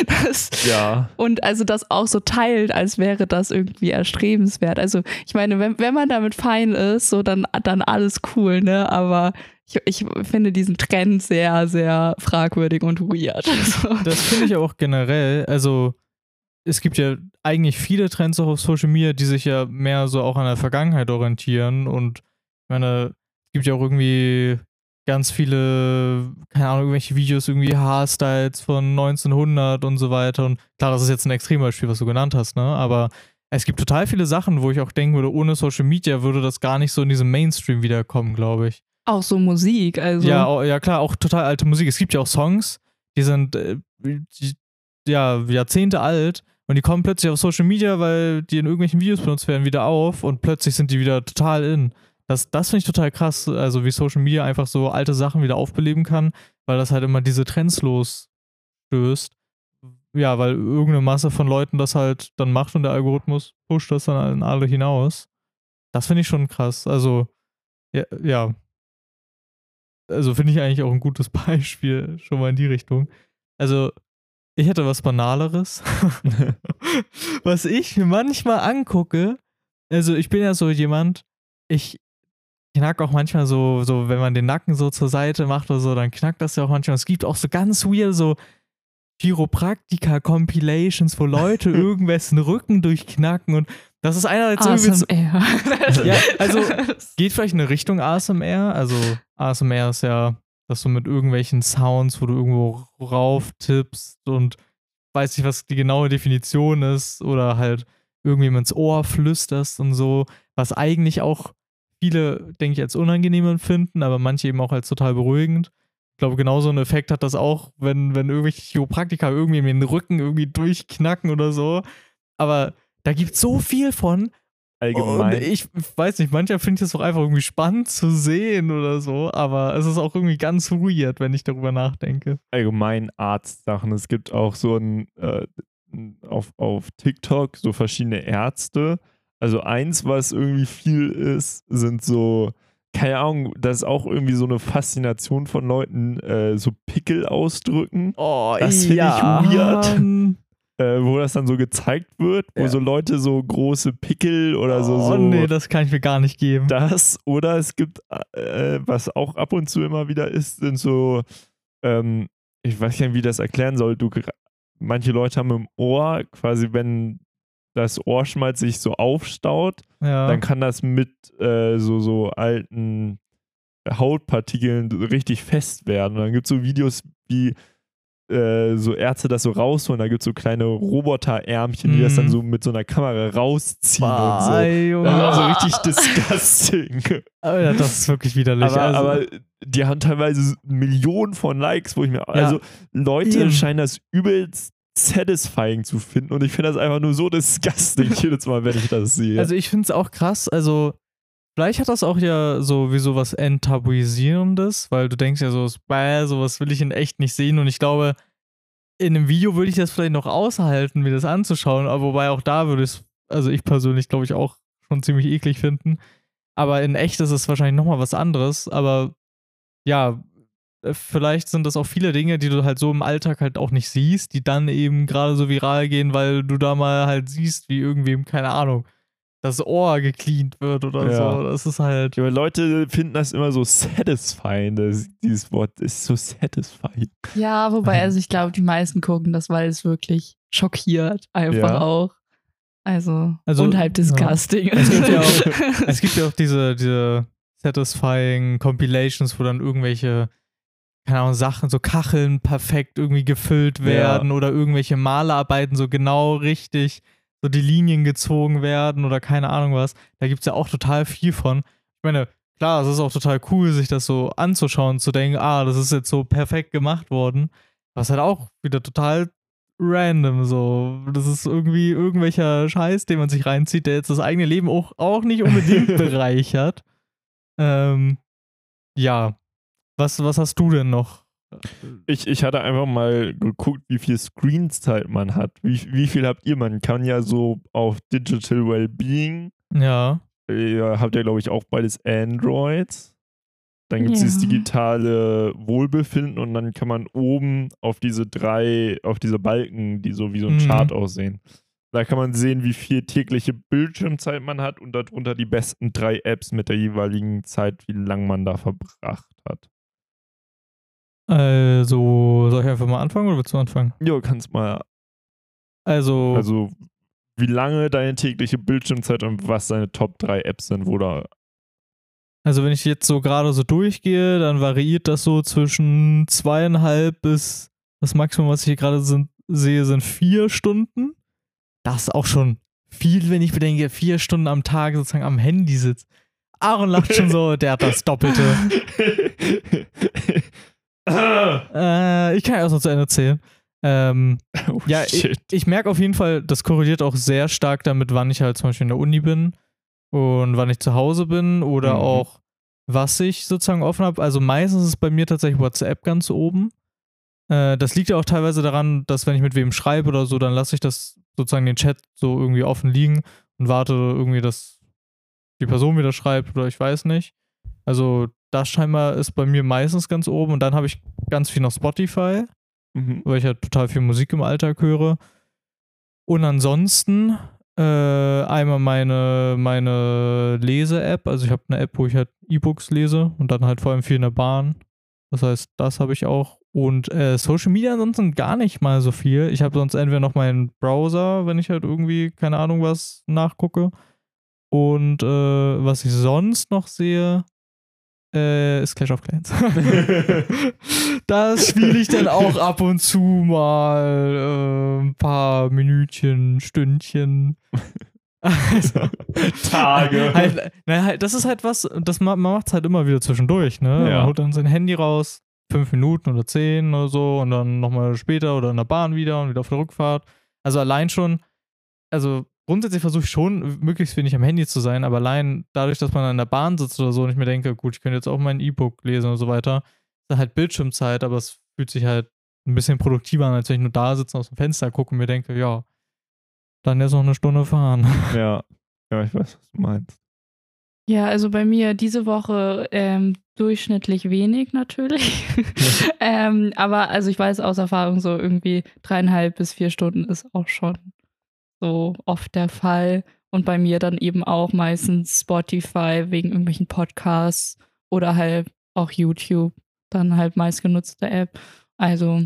das, Ja. und also das auch so teilt, als wäre das irgendwie erstrebenswert. Also ich meine, wenn, wenn man damit fein ist, so dann, dann alles cool, ne? Aber ich, ich finde diesen Trend sehr, sehr fragwürdig und weird. So. Das finde ich auch generell. Also, es gibt ja eigentlich viele Trends auch auf Social Media, die sich ja mehr so auch an der Vergangenheit orientieren. Und ich meine, es gibt ja auch irgendwie ganz viele, keine Ahnung, irgendwelche Videos, irgendwie Haarstyles von 1900 und so weiter. Und klar, das ist jetzt ein Extrembeispiel, was du genannt hast, ne? Aber es gibt total viele Sachen, wo ich auch denken würde, ohne Social Media würde das gar nicht so in diesem Mainstream wiederkommen, glaube ich. Auch so Musik, also. Ja, au- ja klar, auch total alte Musik. Es gibt ja auch Songs, die sind äh, die, ja, Jahrzehnte alt und die kommen plötzlich auf Social Media, weil die in irgendwelchen Videos benutzt werden, wieder auf und plötzlich sind die wieder total in. Das, das finde ich total krass, also wie Social Media einfach so alte Sachen wieder aufbeleben kann, weil das halt immer diese Trends losstößt. Ja, weil irgendeine Masse von Leuten das halt dann macht und der Algorithmus pusht das dann an alle hinaus. Das finde ich schon krass. Also, ja, ja, also finde ich eigentlich auch ein gutes Beispiel schon mal in die Richtung. Also, ich hätte was Banaleres, was ich mir manchmal angucke. Also, ich bin ja so jemand, ich knack auch manchmal so, so, wenn man den Nacken so zur Seite macht oder so, dann knackt das ja auch manchmal. Es gibt auch so ganz weird so Chiropraktika-Compilations, wo Leute irgendwessen Rücken durchknacken und das ist einerseits irgendwie so, ASMR. Ja, also- geht vielleicht in eine Richtung ASMR. Also ASMR ist ja, dass du mit irgendwelchen Sounds, wo du irgendwo rauf tippst und weiß nicht, was die genaue Definition ist oder halt irgendwie ins Ohr flüsterst und so, was eigentlich auch viele, denke ich, als unangenehm empfinden, aber manche eben auch als total beruhigend. Ich glaube, genauso einen Effekt hat das auch, wenn, wenn irgendwelche Chiropraktiker irgendwie in den Rücken irgendwie durchknacken oder so. Aber da gibt es so viel von, Allgemein. und ich weiß nicht, manchmal finde ich das auch einfach irgendwie spannend zu sehen oder so, aber es ist auch irgendwie ganz weird, wenn ich darüber nachdenke. allgemein Arztsachen. Es gibt auch so ein äh, auf, auf TikTok so verschiedene Ärzte. Also eins, was irgendwie viel ist, sind so, keine Ahnung, das ist auch irgendwie so eine Faszination von Leuten, äh, so Pickel ausdrücken, Oh, Das find ich weird. Mann. äh, wo das dann so gezeigt wird, wo Ja. so Leute so große Pickel oder so, oh, so nee, das kann ich mir gar nicht geben. das oder es gibt, äh, was auch ab und zu immer wieder ist, sind so, ähm, ich weiß nicht, wie ich das erklären soll. Du, manche Leute haben im Ohr quasi, wenn das Ohrschmalz sich so aufstaut, ja. dann kann das mit äh, so, so alten Hautpartikeln richtig fest werden. Und dann gibt es so Videos, wie äh, so Ärzte das so rausholen. Da gibt es so kleine Roboterärmchen, die das dann Mhm. so mit so einer Kamera rausziehen und so. Bye, Junge. Das ist also richtig disgusting. Alter, das ist wirklich widerlich. Aber, also, aber die haben teilweise Millionen von Likes, wo ich mir. Also Leute Eben. scheinen das übelst satisfying zu finden. Und ich finde das einfach nur so disgusting. Jedes Mal, wenn ich das sehe. Also ich finde es auch krass, also vielleicht hat das auch ja so wie sowas Enttabuisierendes, weil du denkst ja so, bäh, sowas will ich in echt nicht sehen. Und ich glaube, in einem Video würde ich das vielleicht noch aushalten, mir das anzuschauen, aber wobei auch da würde es, also ich persönlich glaube ich auch schon ziemlich eklig finden, aber in echt ist es wahrscheinlich nochmal was anderes, aber ja, vielleicht sind das auch viele Dinge, die du halt so im Alltag halt auch nicht siehst, die dann eben gerade so viral gehen, weil du da mal halt siehst, wie irgendwem, keine Ahnung, das Ohr gecleant wird oder Ja. so. Das ist halt. Ja, Leute finden das immer so satisfying, das, dieses Wort ist so satisfying. Ja, wobei, also ich glaube, die meisten gucken das, weil es wirklich schockiert. Einfach Ja. auch. Also, Also, und halt ja. disgusting. Es gibt ja auch- Es gibt ja auch diese, diese satisfying Compilations, wo dann irgendwelche, keine Ahnung, Sachen, so Kacheln perfekt irgendwie gefüllt werden oder irgendwelche Malerarbeiten so genau richtig, so die Linien gezogen werden oder keine Ahnung was. Da gibt es ja auch total viel von. Ich meine, klar, es ist auch total cool, sich das so anzuschauen, zu denken, ah, das ist jetzt so perfekt gemacht worden. Was halt auch wieder total random so. Das ist irgendwie irgendwelcher Scheiß, den man sich reinzieht, der jetzt das eigene Leben auch, auch nicht unbedingt bereichert. Ähm, ja. Was, was hast du denn noch? Ich, ich hatte einfach mal geguckt, wie viel Screenzeit man hat. Wie, wie viel habt ihr? Man kann ja so auf Digital Wellbeing, Ja. äh, habt ihr glaube ich auch beides Androids. Dann gibt es Ja. dieses digitale Wohlbefinden und dann kann man oben auf diese drei, auf diese Balken, die so wie so ein Mhm. Chart aussehen. Da kann man sehen, wie viel tägliche Bildschirmzeit man hat und darunter die besten drei Apps mit der jeweiligen Zeit, wie lang man da verbracht hat. Also, soll ich einfach mal anfangen oder willst du anfangen? Jo, kannst mal Also, Also, wie lange deine tägliche Bildschirmzeit und was deine Top 3 Apps sind, wo da. also wenn ich jetzt so gerade so durchgehe, dann variiert das so zwischen zweieinhalb bis das Maximum, was ich hier gerade sehe, sind vier Stunden. Das ist auch schon viel, wenn ich bedenke, vier Stunden am Tag sozusagen am Handy sitzt. Aaron lacht schon so, der hat das Doppelte. Äh, ich kann ja erst noch zu Ende erzählen. Ähm, oh, ja, ich, shit. ich merke auf jeden Fall, das korreliert auch sehr stark damit, wann ich halt zum Beispiel in der Uni bin und wann ich zu Hause bin oder Mhm. auch was ich sozusagen offen habe. Also meistens ist bei mir tatsächlich WhatsApp ganz oben. Äh, das liegt ja auch teilweise daran, dass wenn ich mit wem schreibe oder so, dann lasse ich das sozusagen den Chat so irgendwie offen liegen und warte irgendwie, dass die Person wieder schreibt oder ich weiß nicht. Also das scheinbar ist bei mir meistens ganz oben und dann habe ich ganz viel noch Spotify Mhm. weil ich halt total viel Musik im Alltag höre. Und ansonsten äh, einmal meine, meine Lese-App. Also ich habe eine App, wo ich halt E-Books lese und dann halt vor allem viel in der Bahn. Das heißt, das habe ich auch. Und äh, Social Media ansonsten gar nicht mal so viel. Ich habe sonst entweder noch meinen Browser, wenn ich halt irgendwie, keine Ahnung, was nachgucke. Und äh, was ich sonst noch sehe, äh, ist Clash of Clans. das spiele ich dann auch ab und zu mal äh, ein paar Minütchen, Stündchen. Also, Tage. halt, na, halt, das ist halt was, das, ma- man macht es halt immer wieder zwischendurch, ne? Ja. Man holt dann sein Handy raus, fünf Minuten oder zehn oder so und dann nochmal später oder in der Bahn wieder und wieder auf der Rückfahrt. Also allein schon, also grundsätzlich versuche ich schon, möglichst wenig am Handy zu sein, aber allein dadurch, dass man in der Bahn sitzt oder so und ich mir denke, gut, ich könnte jetzt auch mein E-Book lesen und so weiter, ist halt Bildschirmzeit, aber es fühlt sich halt ein bisschen produktiver an, als wenn ich nur da sitze und aus dem Fenster gucke und mir denke, ja, dann jetzt noch eine Stunde fahren. ja. Ja, ich weiß, was du meinst. Ja, also bei mir diese Woche ähm, durchschnittlich wenig natürlich. ähm, aber also ich weiß aus Erfahrung so irgendwie dreieinhalb bis vier Stunden ist auch schon so oft der Fall. Und bei mir dann eben auch meistens Spotify wegen irgendwelchen Podcasts oder halt auch YouTube, dann halt meistgenutzte App. Also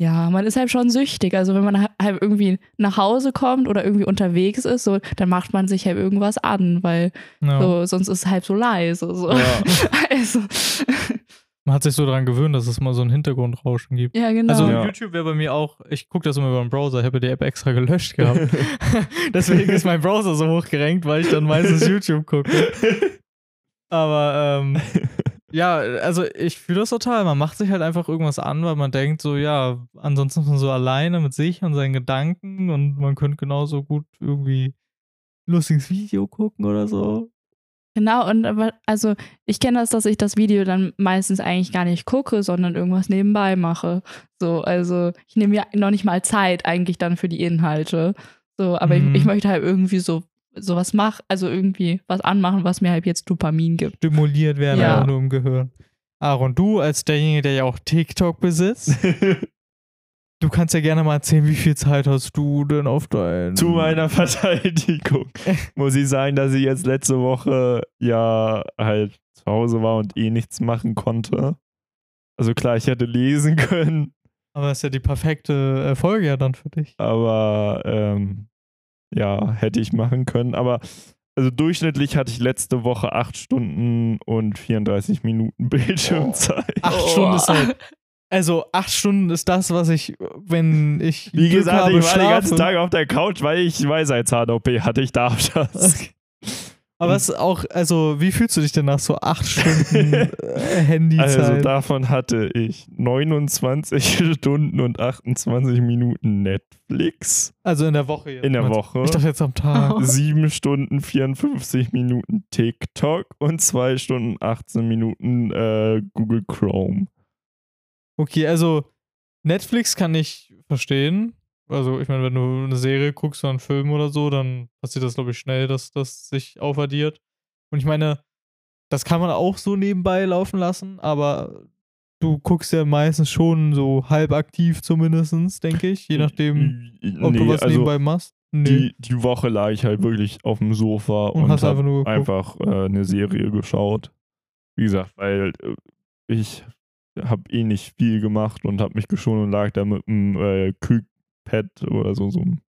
ja, man ist halt schon süchtig. Also wenn man halt irgendwie nach Hause kommt oder irgendwie unterwegs ist, so, dann macht man sich halt irgendwas an, weil Ja. so, sonst ist es halb so leise. So. Ja. also, Man hat sich so daran gewöhnt, dass es mal so ein Hintergrundrauschen gibt. ja, genau. Also Ja. YouTube wäre bei mir auch, ich gucke das immer über den Browser, ich habe ja die App extra gelöscht gehabt. Deswegen ist mein Browser so hochgerankt, weil ich dann meistens YouTube gucke. Aber ähm, Ja, also ich fühle das total. Man macht sich halt einfach irgendwas an, weil man denkt so, ja, ansonsten ist man so alleine mit sich und seinen Gedanken und man könnte genauso gut irgendwie lustiges Video gucken oder so. Genau, und aber, also ich kenne das, dass ich das Video dann meistens eigentlich gar nicht gucke, sondern irgendwas nebenbei mache. So, also ich nehme ja noch nicht mal Zeit eigentlich dann für die Inhalte. So, aber Mhm. ich, ich möchte halt irgendwie so sowas machen, also irgendwie was anmachen, was mir halt jetzt Dopamin gibt. Stimuliert werden Ja. nur im Gehirn. Aaron, du als derjenige, der ja auch TikTok besitzt, du kannst ja gerne mal erzählen, wie viel Zeit hast du denn auf dein... Zu meiner Verteidigung muss ich sagen, dass ich jetzt letzte Woche ja halt zu Hause war und eh nichts machen konnte. Also klar, ich hätte lesen können, Aber das ist ja die perfekte äh, Folge ja dann für dich. aber ähm, ja, hätte ich machen können. Aber also durchschnittlich hatte ich letzte Woche 8 Stunden und 34 Minuten Bildschirmzeit. Acht Oh. Stunden ist halt... Also acht Stunden ist das, was ich, wenn ich Wie Glück gesagt, habe, ich war den ganzen. Tag auf der Couch, weil ich Weisheitszahn-OP hatte. Ich darf das. Aber es ist auch, also wie fühlst du dich denn nach so acht Stunden äh, Handyzeit? Also davon hatte ich 29 Stunden und 28 Minuten Netflix Also in der Woche jetzt. in der? Woche. Ich dachte jetzt am Tag. Oh. 7 Stunden 54 Minuten TikTok und 2 Stunden 18 Minuten äh, Google Chrome. Okay, also Netflix kann ich verstehen. Also ich meine, wenn du eine Serie guckst oder einen Film oder so, dann passiert das, glaube ich, schnell, dass das sich aufaddiert. Und ich meine, das kann man auch so nebenbei laufen lassen, aber du guckst ja meistens schon so halb aktiv zumindest, denke ich, je nachdem, ob nee, du was also nebenbei machst. Nee. die, die Woche lag ich halt wirklich auf dem Sofa Und und, hast einfach nur geguckt. einfach äh, eine Serie geschaut. Wie gesagt, weil äh, ich habe eh nicht viel gemacht und habe mich geschont und lag da mit einem äh, Kühlpad oder so, so ein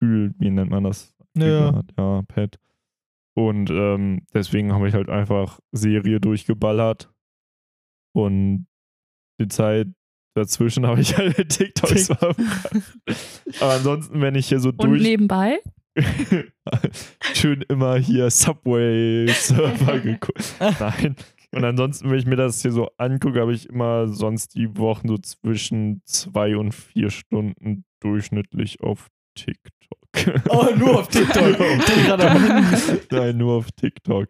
Kühl, wie nennt man das? Ja. Ja, Pad. Und ähm, deswegen habe ich halt einfach Serie durchgeballert und die Zeit dazwischen habe ich halt TikToks Tik- verbracht. Aber ansonsten, wenn ich hier so Und durch nebenbei? schön immer hier Subway Surfer geguckt. Nein. Und ansonsten, wenn ich mir das hier so angucke, habe ich immer sonst die Wochen so zwischen zwei und vier Stunden durchschnittlich auf TikTok. Oh, nur auf TikTok. Nein, nur auf TikTok.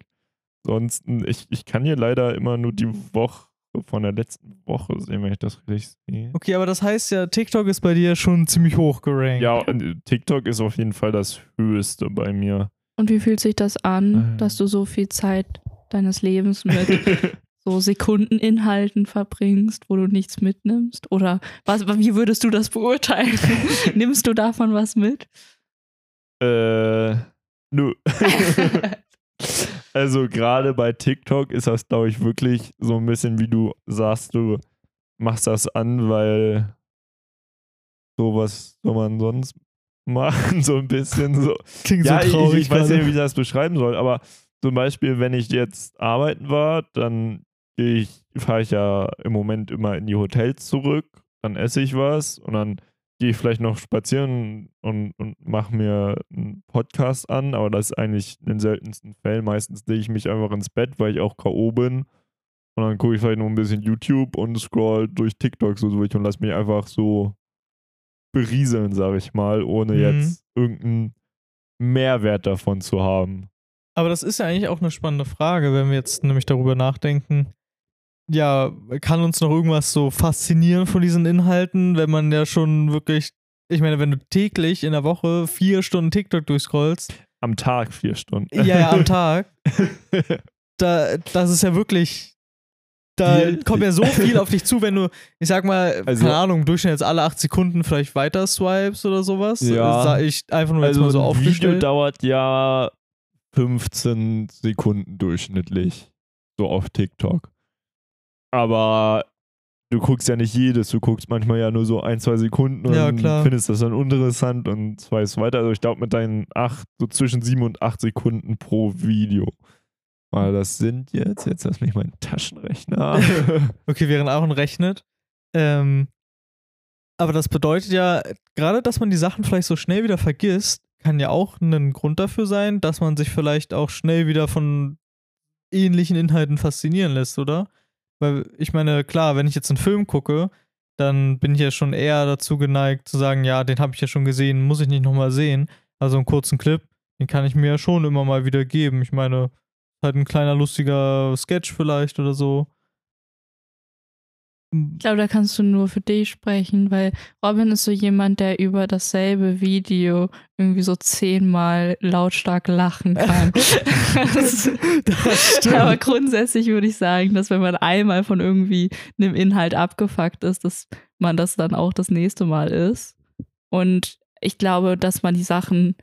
Ansonsten, ich, ich kann hier leider immer nur die Woche von der letzten Woche sehen, wenn ich das richtig sehe. Okay, aber das heißt ja, TikTok ist bei dir schon ziemlich hoch gerankt. Ja, und TikTok ist auf jeden Fall das Höchste bei mir. Und wie fühlt sich das an, Äh. dass du so viel Zeit deines Lebens mit so Sekundeninhalten verbringst, wo du nichts mitnimmst? Oder was, wie würdest du das beurteilen? Nimmst du davon was mit? Äh, nö. also gerade bei TikTok ist das, glaube ich, wirklich so ein bisschen, wie du sagst, du machst das an, weil sowas soll man sonst machen, so ein bisschen so. Klingt ja, so ich, traurig. ich weiß gerade. nicht, wie ich das beschreiben soll, aber zum Beispiel, wenn ich jetzt arbeiten war, dann fahre ich ja im Moment immer in die Hotels zurück, dann esse ich was und dann gehe ich vielleicht noch spazieren und, und mache mir einen Podcast an, aber das ist eigentlich in den seltensten Fällen. Meistens lege ich mich einfach ins Bett, weil ich auch K.O. bin. Und dann gucke ich vielleicht noch ein bisschen YouTube und scroll durch TikTok so durch und lass mich einfach so berieseln, sage ich mal, ohne Mhm. jetzt irgendeinen Mehrwert davon zu haben. Aber das ist ja eigentlich auch eine spannende Frage, wenn wir jetzt nämlich darüber nachdenken. Ja, kann uns noch irgendwas so faszinieren von diesen Inhalten, wenn man ja schon wirklich, ich meine, wenn du täglich in der Woche vier Stunden TikTok durchscrollst, Am Tag vier Stunden. ja, ja, am Tag, da, das ist ja wirklich, da kommt ja so viel auf dich zu, wenn du, ich sag mal, Also- keine Ahnung, Durchschnitt jetzt alle acht Sekunden vielleicht weiter swipes oder sowas. Ja. Ich einfach nur Also mal so ein Video aufgestellt. dauert ja 15 Sekunden durchschnittlich. So auf TikTok. Aber du guckst ja nicht jedes, du guckst manchmal ja nur so ein, zwei Sekunden und Ja, findest das dann uninteressant und zweifst weiter. Also ich glaube mit deinen acht, so zwischen sieben und acht Sekunden pro Video. Weil das sind jetzt, jetzt lass mich meinen Taschenrechner. Okay, während Aaron rechnet. Ähm, aber das bedeutet ja, gerade, dass man die Sachen vielleicht so schnell wieder vergisst, kann ja auch ein Grund dafür sein, dass man sich vielleicht auch schnell wieder von ähnlichen Inhalten faszinieren lässt, oder? Weil ich meine, klar, wenn ich jetzt einen Film gucke, dann bin ich ja schon eher dazu geneigt zu sagen, ja, den habe ich ja schon gesehen, muss ich nicht nochmal sehen. Also einen kurzen Clip, den kann ich mir ja schon immer mal wieder geben. Ich meine, halt ein kleiner lustiger Sketch vielleicht oder so. Ich glaube, da kannst du nur für dich sprechen, weil Robin ist so jemand, der über dasselbe Video irgendwie so zehnmal lautstark lachen kann. das stimmt. Aber grundsätzlich würde ich sagen, dass wenn man einmal von irgendwie einem Inhalt abgefuckt ist, dass man das dann auch das nächste Mal ist. Und ich glaube, dass man die Sachen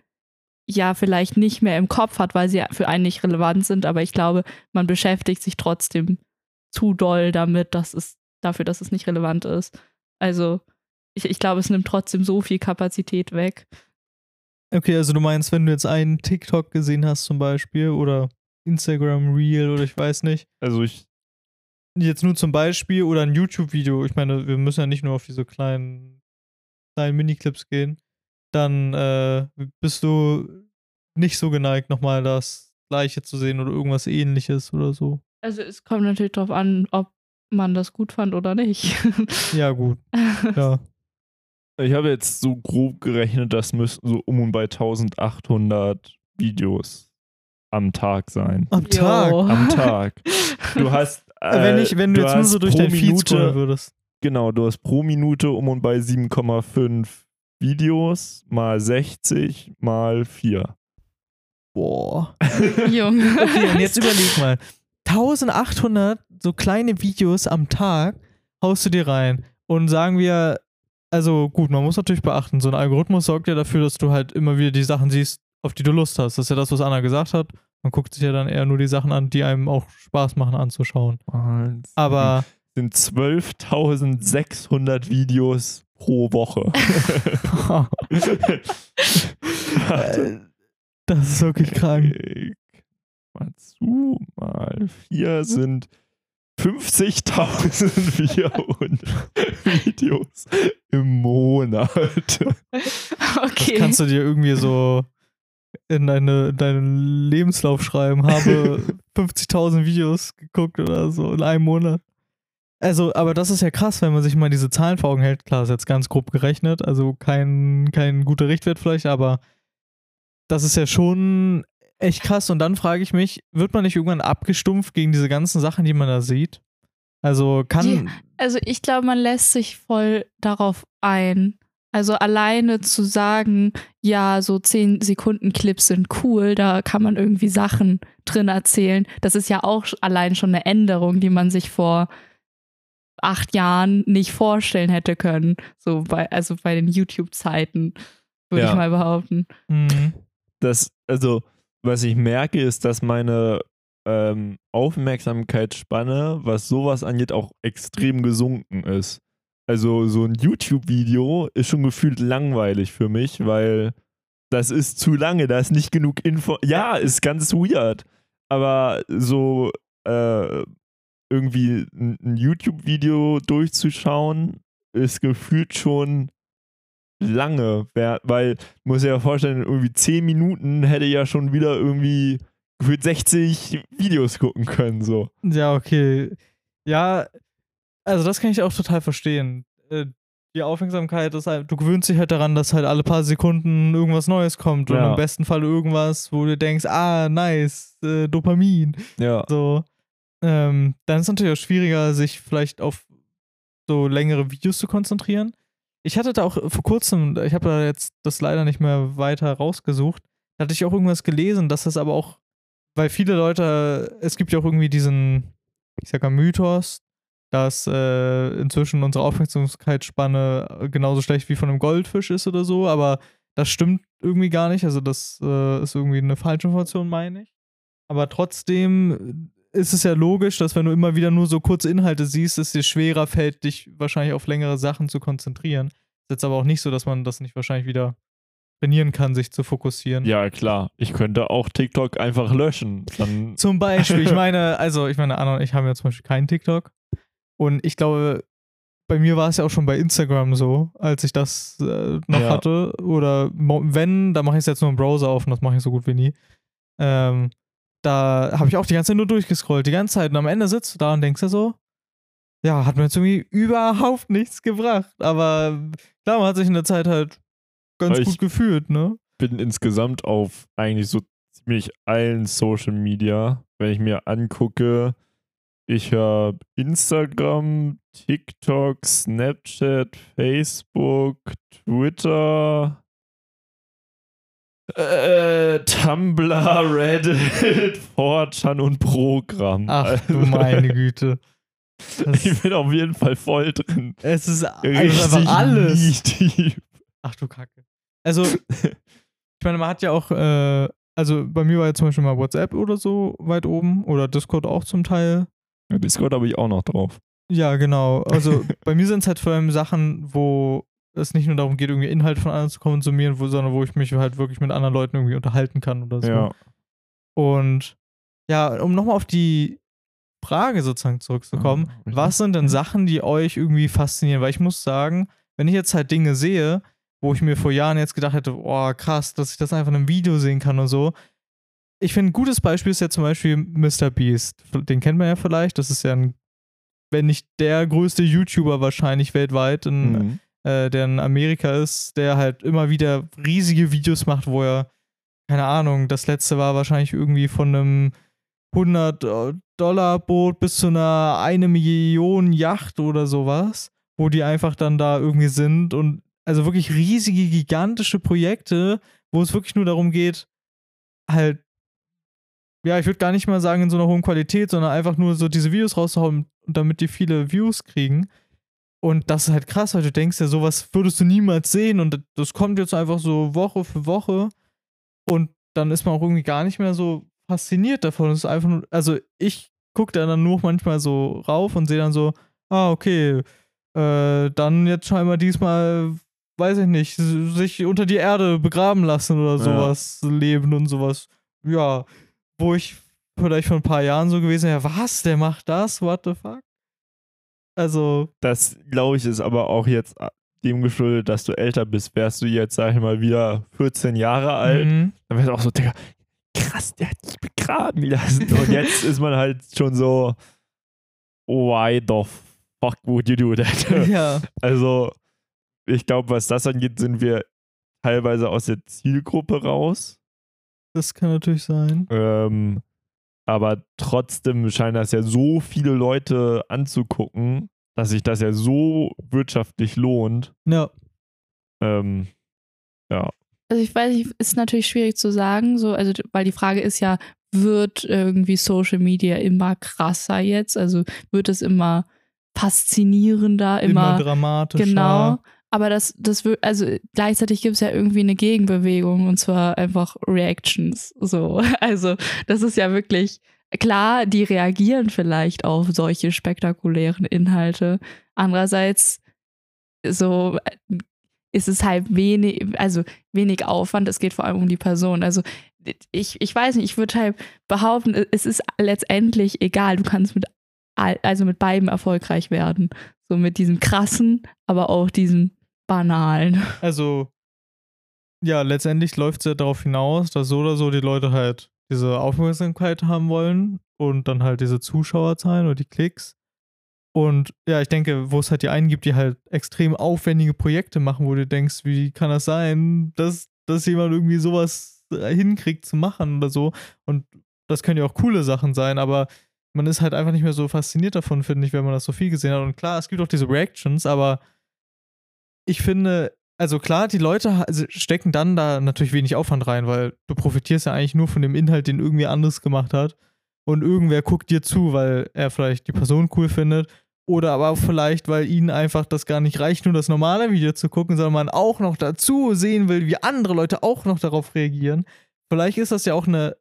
ja vielleicht nicht mehr im Kopf hat, weil sie für einen nicht relevant sind, aber ich glaube, man beschäftigt sich trotzdem zu doll damit, dass es dafür, dass es nicht relevant ist. Also ich, ich glaube, es nimmt trotzdem so viel Kapazität weg. Okay, also du meinst, wenn du jetzt einen TikTok gesehen hast zum Beispiel oder Instagram Reel oder ich weiß nicht. Also ich. Jetzt nur zum Beispiel oder ein YouTube-Video. Ich meine, wir müssen ja nicht nur auf diese kleinen, kleinen Miniclips gehen. Dann äh, bist du nicht so geneigt, nochmal das Gleiche zu sehen oder irgendwas ähnliches oder so. Also es kommt natürlich darauf an, ob man das gut fand oder nicht. Ja, gut. Ja. Ich habe jetzt so grob gerechnet, das müssten so um und bei 1800 Videos am Tag sein. Am Tag. Jo. Am Tag. Du hast. Äh, wenn, ich, wenn du, jetzt nur so durch pro dein Feed scrollen würdest. Genau, du hast pro Minute um und bei 7,5 Videos mal 60 mal 4. Boah. Junge. Okay, und jetzt überleg mal. 1800 so kleine Videos am Tag haust du dir rein. Und sagen wir, also gut, man muss natürlich beachten, so ein Algorithmus sorgt ja dafür, dass du halt immer wieder die Sachen siehst, auf die du Lust hast. Das ist ja das, was Anna gesagt hat. Man guckt sich ja dann eher nur die Sachen an, die einem auch Spaß machen anzuschauen. Aber sind 12.600 Videos pro Woche. Äh, das ist wirklich krank. Mal zu, mal 4 sind 50.400 Videos im Monat. Das Okay. kannst du dir irgendwie so in deine, in deinen Lebenslauf schreiben. Habe 50.000 Videos geguckt oder so in einem Monat. Also, aber das ist ja krass, wenn man sich mal diese Zahlen vor Augen hält. Klar, ist jetzt ganz grob gerechnet, also kein, kein guter Richtwert vielleicht, aber das ist ja schon echt krass. Und dann frage ich mich, wird man nicht irgendwann abgestumpft gegen diese ganzen Sachen, die man da sieht? Also kann. Also ich glaube, man lässt sich voll darauf ein. Also alleine zu sagen, ja, so 10 Sekunden Clips sind cool, da kann man irgendwie Sachen drin erzählen. Das ist ja auch allein schon eine Änderung, die man sich vor acht Jahren nicht vorstellen hätte können. So bei, also bei den YouTube-Zeiten, würde Ja. ich mal behaupten. Mhm. das, also, was ich merke, ist, dass meine ähm, Aufmerksamkeitsspanne, was sowas angeht, auch extrem gesunken ist. Also, so ein YouTube-Video ist schon gefühlt langweilig für mich, weil das ist zu lange, da ist nicht genug Info. Ja, ist ganz weird. Aber so äh, irgendwie ein, ein YouTube-Video durchzuschauen, ist gefühlt schon lange, weil muss ja vorstellen, irgendwie 10 Minuten hätte ja schon wieder irgendwie gefühlt 60 Videos gucken können, so. Ja, okay. Ja, also das kann ich auch total verstehen. Äh, Die Aufmerksamkeit ist halt, du gewöhnst dich halt daran, dass halt alle paar Sekunden irgendwas Neues kommt und Ja. im besten Fall irgendwas, wo du denkst, ah, nice, äh, Dopamin. Ja. So. Ähm, dann ist es natürlich auch schwieriger, sich vielleicht auf so längere Videos zu konzentrieren. Ich hatte da auch vor kurzem, ich habe da jetzt das leider nicht mehr weiter rausgesucht, da hatte ich auch irgendwas gelesen, dass das aber auch, weil viele Leute, es gibt ja auch irgendwie diesen, ich sag mal, Mythos, dass äh, inzwischen unsere Aufmerksamkeitsspanne genauso schlecht wie von einem Goldfisch ist oder so, aber das stimmt irgendwie gar nicht. Also das äh, ist irgendwie eine falsche Information, meine ich. Aber trotzdem ist es ja logisch, dass wenn du immer wieder nur so kurze Inhalte siehst, es dir schwerer fällt, dich wahrscheinlich auf längere Sachen zu konzentrieren. Ist jetzt aber auch nicht so, dass man das nicht wahrscheinlich wieder trainieren kann, sich zu fokussieren. Ja, klar. Ich könnte auch TikTok einfach löschen. Zum Beispiel, ich meine, also ich meine, Anna und ich haben ja zum Beispiel keinen TikTok. Und ich glaube, bei mir war es ja auch schon bei Instagram so, als ich das äh, noch Ja. hatte. Oder wenn, da mache ich es jetzt nur im Browser auf und das mache ich so gut wie nie. Ähm, da habe ich auch die ganze Zeit nur durchgescrollt, die ganze Zeit. Und am Ende sitzt du da und denkst dir so, ja, hat mir jetzt irgendwie überhaupt nichts gebracht. Aber klar, man hat sich in der Zeit halt ganz Ich- gut gefühlt, ne? bin insgesamt auf eigentlich so ziemlich allen Social Media, wenn ich mir angucke, ich habe Instagram, TikTok, Snapchat, Facebook, Twitter, äh, Tumblr, Reddit, 4chan und Programm. Ach du meine Güte. Das, Ich bin auf jeden Fall voll drin. es ist also einfach alles. tief. Ach du Kacke. Also, ich meine, man hat ja auch, äh, also bei mir war ja zum Beispiel mal WhatsApp oder so weit oben oder Discord auch zum Teil. Ja, Discord habe ich auch noch drauf. Ja, genau. Also bei mir sind es halt vor allem Sachen, wo es nicht nur darum geht, irgendwie Inhalt von anderen zu konsumieren, wo, sondern wo ich mich halt wirklich mit anderen Leuten irgendwie unterhalten kann oder so. Ja. Und ja, um nochmal auf die Frage sozusagen zurückzukommen, Ah, was sind denn Sachen, die euch irgendwie faszinieren? Weil ich muss sagen, wenn ich jetzt halt Dinge sehe, wo ich mir vor Jahren jetzt gedacht hätte, oh krass, dass ich das einfach in einem Video sehen kann und so. Ich finde, ein gutes Beispiel ist ja zum Beispiel Mr. Beast. Den kennt man ja vielleicht. Das ist ja ein, wenn nicht der größte YouTuber wahrscheinlich weltweit, in, Mhm. Äh, der in Amerika ist, der halt immer wieder riesige Videos macht, wo er, keine Ahnung, das letzte war wahrscheinlich irgendwie von einem 100 Dollar Boot bis zu einer eine Million Yacht oder sowas, wo die einfach dann da irgendwie sind und also wirklich riesige, gigantische Projekte, wo es wirklich nur darum geht, halt, ja, ich würde gar nicht mal sagen in so einer hohen Qualität, sondern einfach nur so diese Videos rauszuhauen, damit die viele Views kriegen. Und das ist halt krass, weil du denkst ja, sowas würdest du niemals sehen und das kommt jetzt einfach so Woche für Woche und dann ist man auch irgendwie gar nicht mehr so fasziniert davon. Es ist einfach nur, also ich gucke da dann nur manchmal so rauf und sehe dann so, ah, okay, äh, dann jetzt scheinbar diesmal, weiß ich nicht, sich unter die Erde begraben lassen oder Ja. sowas, leben und sowas. Ja, wo ich vielleicht vor ein paar Jahren so gewesen wäre, was, der macht das? What the fuck? Also, Das, glaube ich, ist aber auch jetzt dem geschuldet, dass du älter bist. Wärst du jetzt, sag ich mal, wieder 14 Jahre alt, mhm. dann wärst du auch so, Digga, krass, der hat dich begraben lassen. Und jetzt ist man halt schon so, why the fuck would you do that? ja, Also, ich glaube, was das angeht, sind wir teilweise aus der Zielgruppe raus. das kann natürlich sein. Ähm, aber trotzdem scheinen das ja so viele Leute anzugucken, dass sich das ja so wirtschaftlich lohnt. Ja, Ähm, Also ich weiß nicht, ist natürlich schwierig zu sagen, so, also weil die Frage ist ja, wird irgendwie Social Media immer krasser jetzt? Also wird es immer faszinierender, immer, immer, dramatischer. genau. Aber das, das wird, also gleichzeitig gibt es ja irgendwie eine Gegenbewegung und zwar einfach Reactions. So. Also, das ist ja wirklich klar, die reagieren vielleicht auf solche spektakulären Inhalte. Andererseits so äh, ist es halt wenig, also wenig Aufwand, es geht vor allem um die Person. Also ich, ich weiß nicht, ich würde halt behaupten, es ist letztendlich egal, du kannst mit also mit beidem erfolgreich werden. So mit diesem krassen, aber auch diesem banalen. Also, ja, letztendlich läuft es ja darauf hinaus, dass so oder so die Leute halt diese Aufmerksamkeit haben wollen und dann halt diese Zuschauerzahlen oder die Klicks. Und ja, ich denke, wo es halt die einen gibt, die halt extrem aufwendige Projekte machen, wo du denkst, wie kann das sein, dass, dass jemand irgendwie sowas äh, hinkriegt zu machen oder so. Und das können ja auch coole Sachen sein, aber man ist halt einfach nicht mehr so fasziniert davon, finde ich, wenn man das so viel gesehen hat. Und klar, es gibt auch diese Reactions, aber ich finde, also klar, die Leute also stecken dann da natürlich wenig Aufwand rein, weil du profitierst ja eigentlich nur von dem Inhalt, den irgendwie anders gemacht hat. Und irgendwer guckt dir zu, weil er vielleicht die Person cool findet. Oder aber vielleicht, weil ihnen einfach das gar nicht reicht, nur das normale Video zu gucken, sondern man auch noch dazu sehen will, wie andere Leute auch noch darauf reagieren. Vielleicht ist das ja auch eine,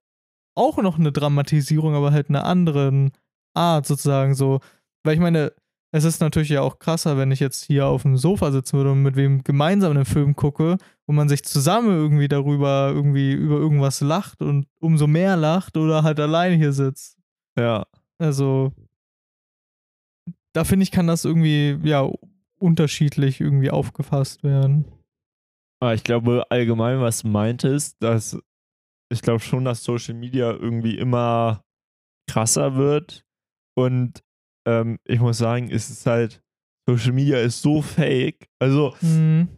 auch noch eine Dramatisierung, aber halt eine anderen Art sozusagen so. Weil ich meine, es ist natürlich ja auch krasser, wenn ich jetzt hier auf dem Sofa sitzen würde und mit wem gemeinsam einen Film gucke und man sich zusammen irgendwie darüber irgendwie über irgendwas lacht und umso mehr lacht oder halt alleine hier sitzt. ja. Also da finde ich, kann das irgendwie ja unterschiedlich irgendwie aufgefasst werden. Aber ich glaube allgemein, was du meintest, dass ich glaube schon, dass Social Media irgendwie immer krasser wird. Und ähm, ich muss sagen, es ist halt, Social Media ist so fake. Also, Mhm.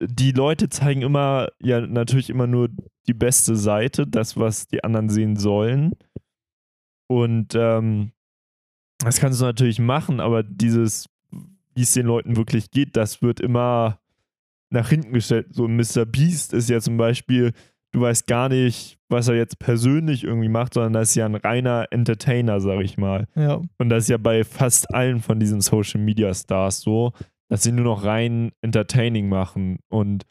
die Leute zeigen immer, ja, natürlich immer nur die beste Seite, das, was die anderen sehen sollen. Und ähm, das kannst du natürlich machen, aber dieses, wie es den Leuten wirklich geht, das wird immer nach hinten gestellt. So ein Mr. Beast ist ja zum Beispiel, du weißt gar nicht, was er jetzt persönlich irgendwie macht, sondern das ist ja ein reiner Entertainer, sag ich mal. Ja. Und das ist ja bei fast allen von diesen Social Media Stars so, dass sie nur noch rein Entertaining machen. Und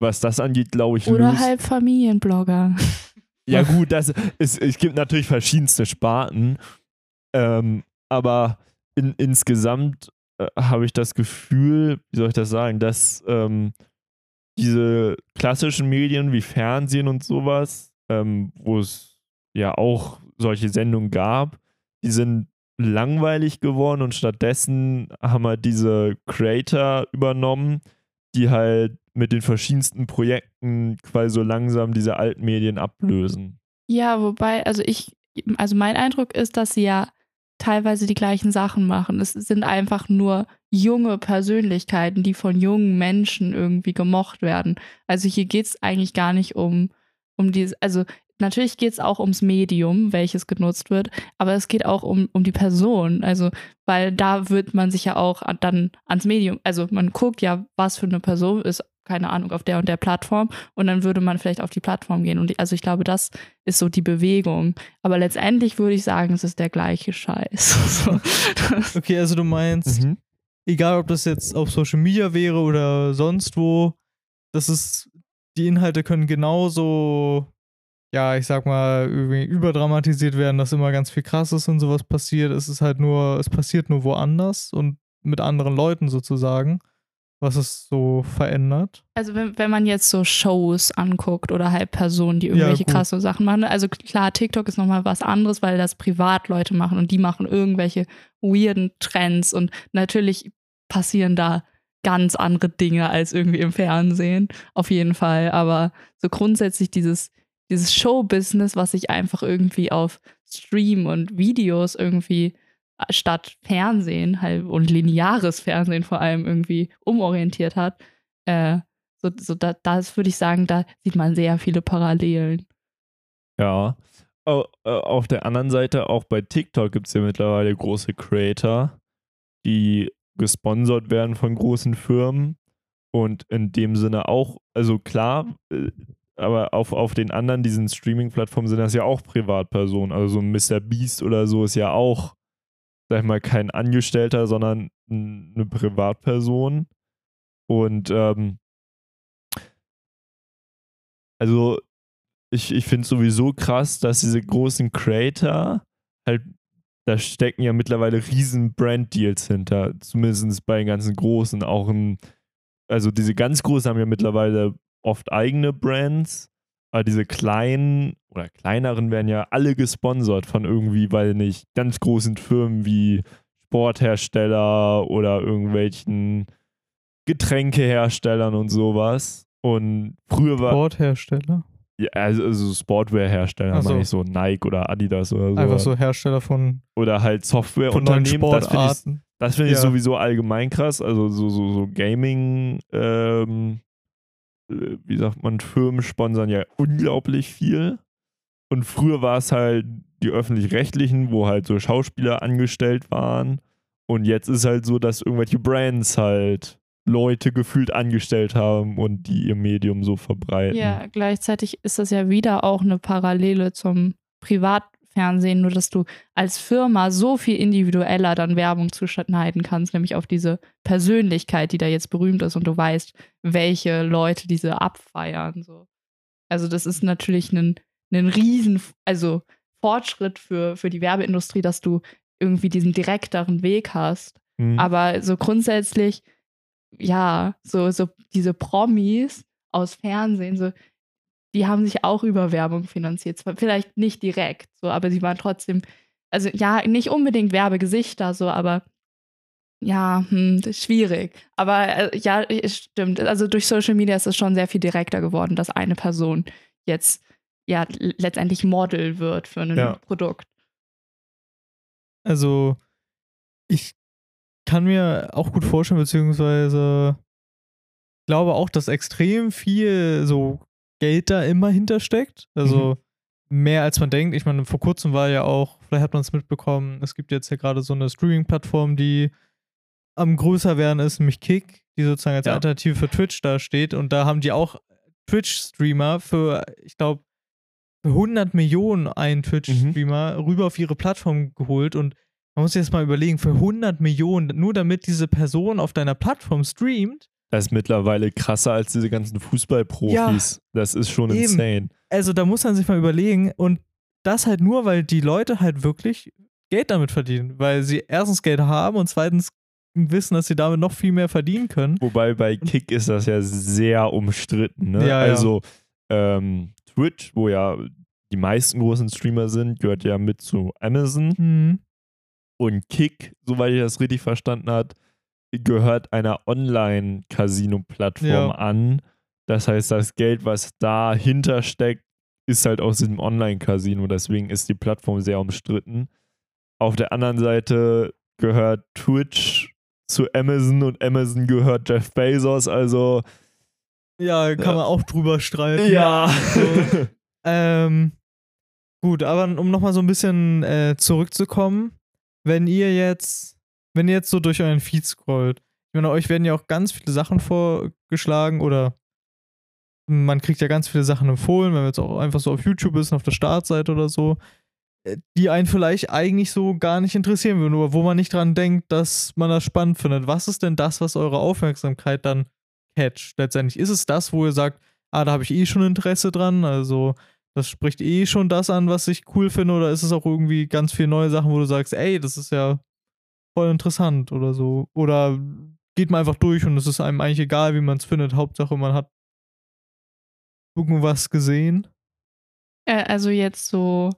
was das angeht, glaube ich, Oder halt Familienblogger. ja, gut, das, es, es gibt natürlich verschiedenste Sparten, ähm, aber in, insgesamt äh, habe ich das Gefühl, wie soll ich das sagen, dass ähm, diese klassischen Medien wie Fernsehen und sowas, ähm, wo es ja auch solche Sendungen gab, die sind langweilig geworden und stattdessen haben halt diese Creator übernommen, die halt mit den verschiedensten Projekten quasi so langsam diese alten Medien ablösen. Ja, wobei, also ich, also mein Eindruck ist, dass sie ja teilweise die gleichen Sachen machen. Es sind einfach nur junge Persönlichkeiten, die von jungen Menschen irgendwie gemocht werden. Also hier geht es eigentlich gar nicht um, um dieses, also natürlich geht es auch ums Medium, welches genutzt wird, aber es geht auch um, um die Person. Also, weil da wird man sich ja auch an- dann ans Medium, also man guckt ja, was für eine Person ist, keine Ahnung, auf der und der Plattform und dann würde man vielleicht auf die Plattform gehen. Und ich- also ich glaube, das ist so die Bewegung. Aber letztendlich würde ich sagen, es ist der gleiche Scheiß. so, Okay, also du meinst, Mhm. egal ob das jetzt auf Social Media wäre oder sonst wo, das ist, die Inhalte können genauso, ja, ich sag mal, irgendwie überdramatisiert werden, dass immer ganz viel krasses und sowas passiert. Es ist halt nur, es passiert nur woanders und mit anderen Leuten sozusagen, was es so verändert. also wenn, wenn man jetzt so Shows anguckt oder halt Personen, die irgendwelche gut. krasse Sachen machen. Also klar, TikTok ist nochmal was anderes, weil das Privatleute machen und die machen irgendwelche weirden Trends und natürlich passieren da ganz andere Dinge als irgendwie im Fernsehen, auf jeden Fall. Aber so grundsätzlich dieses, dieses Show-Business, was sich einfach irgendwie auf Stream und Videos irgendwie statt Fernsehen halt und lineares Fernsehen vor allem irgendwie umorientiert hat, äh, so, so da, das würde ich sagen, da sieht man sehr viele Parallelen. Ja. Äh, Auf der anderen Seite, auch bei TikTok gibt es ja mittlerweile große Creator, die gesponsert werden von großen Firmen und in dem Sinne auch, also klar, äh, aber auf, auf den anderen, diesen Streaming-Plattformen sind das ja auch Privatpersonen. Also so ein Mr. Beast oder so ist ja auch, sag ich mal, kein Angestellter, sondern eine Privatperson. Und ähm, also ich, ich finde sowieso krass, dass diese großen Creator halt, da stecken ja mittlerweile riesen Brand-Deals hinter, zumindest bei den ganzen Großen. Auch ein, also diese ganz Großen haben ja mittlerweile oft eigene Brands, aber diese kleinen oder kleineren werden ja alle gesponsert von irgendwie, weil nicht, ganz großen Firmen wie Sporthersteller oder irgendwelchen Getränkeherstellern und sowas. Und früher war. Sporthersteller. Ja, also, also Sportwear-Hersteller, Ach so. meine ich so Nike oder Adidas oder so. Einfach so Hersteller von, Oder halt Softwareunternehmen. Das finde ich, das find ich Ja. sowieso allgemein krass. Also so, so, so Gaming, ähm, äh, wie sagt man, Firmen sponsern ja unglaublich viel. Und früher war es halt die öffentlich-rechtlichen, wo halt so Schauspieler angestellt waren. Und jetzt ist halt so, dass irgendwelche Brands halt Leute gefühlt angestellt haben und die ihr Medium so verbreiten. Ja, gleichzeitig ist das ja wieder auch eine Parallele zum Privatfernsehen, nur dass du als Firma so viel individueller dann Werbung zuschneiden kannst, nämlich auf diese Persönlichkeit, die da jetzt berühmt ist und du weißt, welche Leute diese abfeiern. So. Also das ist natürlich ein, ein riesen, also Fortschritt für, für die Werbeindustrie, dass du irgendwie diesen direkteren Weg hast. Hm. Aber so grundsätzlich, ja, so, so diese Promis aus Fernsehen, so, die haben sich auch über Werbung finanziert. Zwar vielleicht nicht direkt, so, aber sie waren trotzdem, also ja, nicht unbedingt Werbegesichter, so, aber ja, hm, schwierig. Aber äh, ja, es stimmt. Also durch Social Media ist es schon sehr viel direkter geworden, dass eine Person jetzt ja letztendlich Model wird für ein Ja. Produkt. Also, ich kann mir auch gut vorstellen, beziehungsweise glaube auch, dass extrem viel so Geld da immer hintersteckt. Also mehr als man denkt. Ich meine, vor kurzem war ja auch, vielleicht hat man es mitbekommen, es gibt jetzt ja gerade so eine Streaming-Plattform, die am größer werden ist, nämlich Kick, die sozusagen als Ja. Alternative für Twitch da steht. Und da haben die auch Twitch-Streamer für, ich glaube, 100 Millionen einen Twitch-Streamer rüber auf ihre Plattform geholt und man muss sich jetzt mal überlegen, für 100 Millionen, nur damit diese Person auf deiner Plattform streamt, Das ist mittlerweile krasser als diese ganzen Fußballprofis. Das ist schon Eben. insane. also da muss man sich mal überlegen und das halt nur, weil die Leute halt wirklich Geld damit verdienen, weil sie erstens Geld haben und zweitens wissen, dass sie damit noch viel mehr verdienen können. Wobei bei Kick ist das ja sehr umstritten. Ne? Ja, ja. also ähm, Twitch, wo ja die meisten großen Streamer sind, gehört ja mit zu Amazon. Mhm. Und Kick, soweit ich das richtig verstanden habe, gehört einer Online-Casino-Plattform Ja. an. Das heißt, das Geld, was dahinter steckt, ist halt aus diesem Online-Casino. Deswegen ist die Plattform sehr umstritten. Auf der anderen Seite gehört Twitch zu Amazon und Amazon gehört Jeff Bezos. Also Ja, kann Ja. man auch drüber streiten. ja. So. Ähm, gut, aber um nochmal so ein bisschen äh, zurückzukommen, wenn ihr jetzt, wenn ihr jetzt so durch euren Feed scrollt, ich meine, euch werden ja auch ganz viele Sachen vorgeschlagen oder man kriegt ja ganz viele Sachen empfohlen, wenn man jetzt auch einfach so auf YouTube ist, auf der Startseite oder so, äh, die einen vielleicht eigentlich so gar nicht interessieren würden, oder wo man nicht dran denkt, dass man das spannend findet. Was ist denn das, was eure Aufmerksamkeit dann catcht? Letztendlich ist es das, wo ihr sagt, ah, da habe ich eh schon Interesse dran, also das spricht eh schon das an, was ich cool finde, oder ist es auch irgendwie ganz viele neue Sachen, wo du sagst, ey, das ist ja voll interessant oder so? Oder geht man einfach durch und es ist einem eigentlich egal, wie man es findet, Hauptsache man hat irgendwas gesehen? Äh, also jetzt so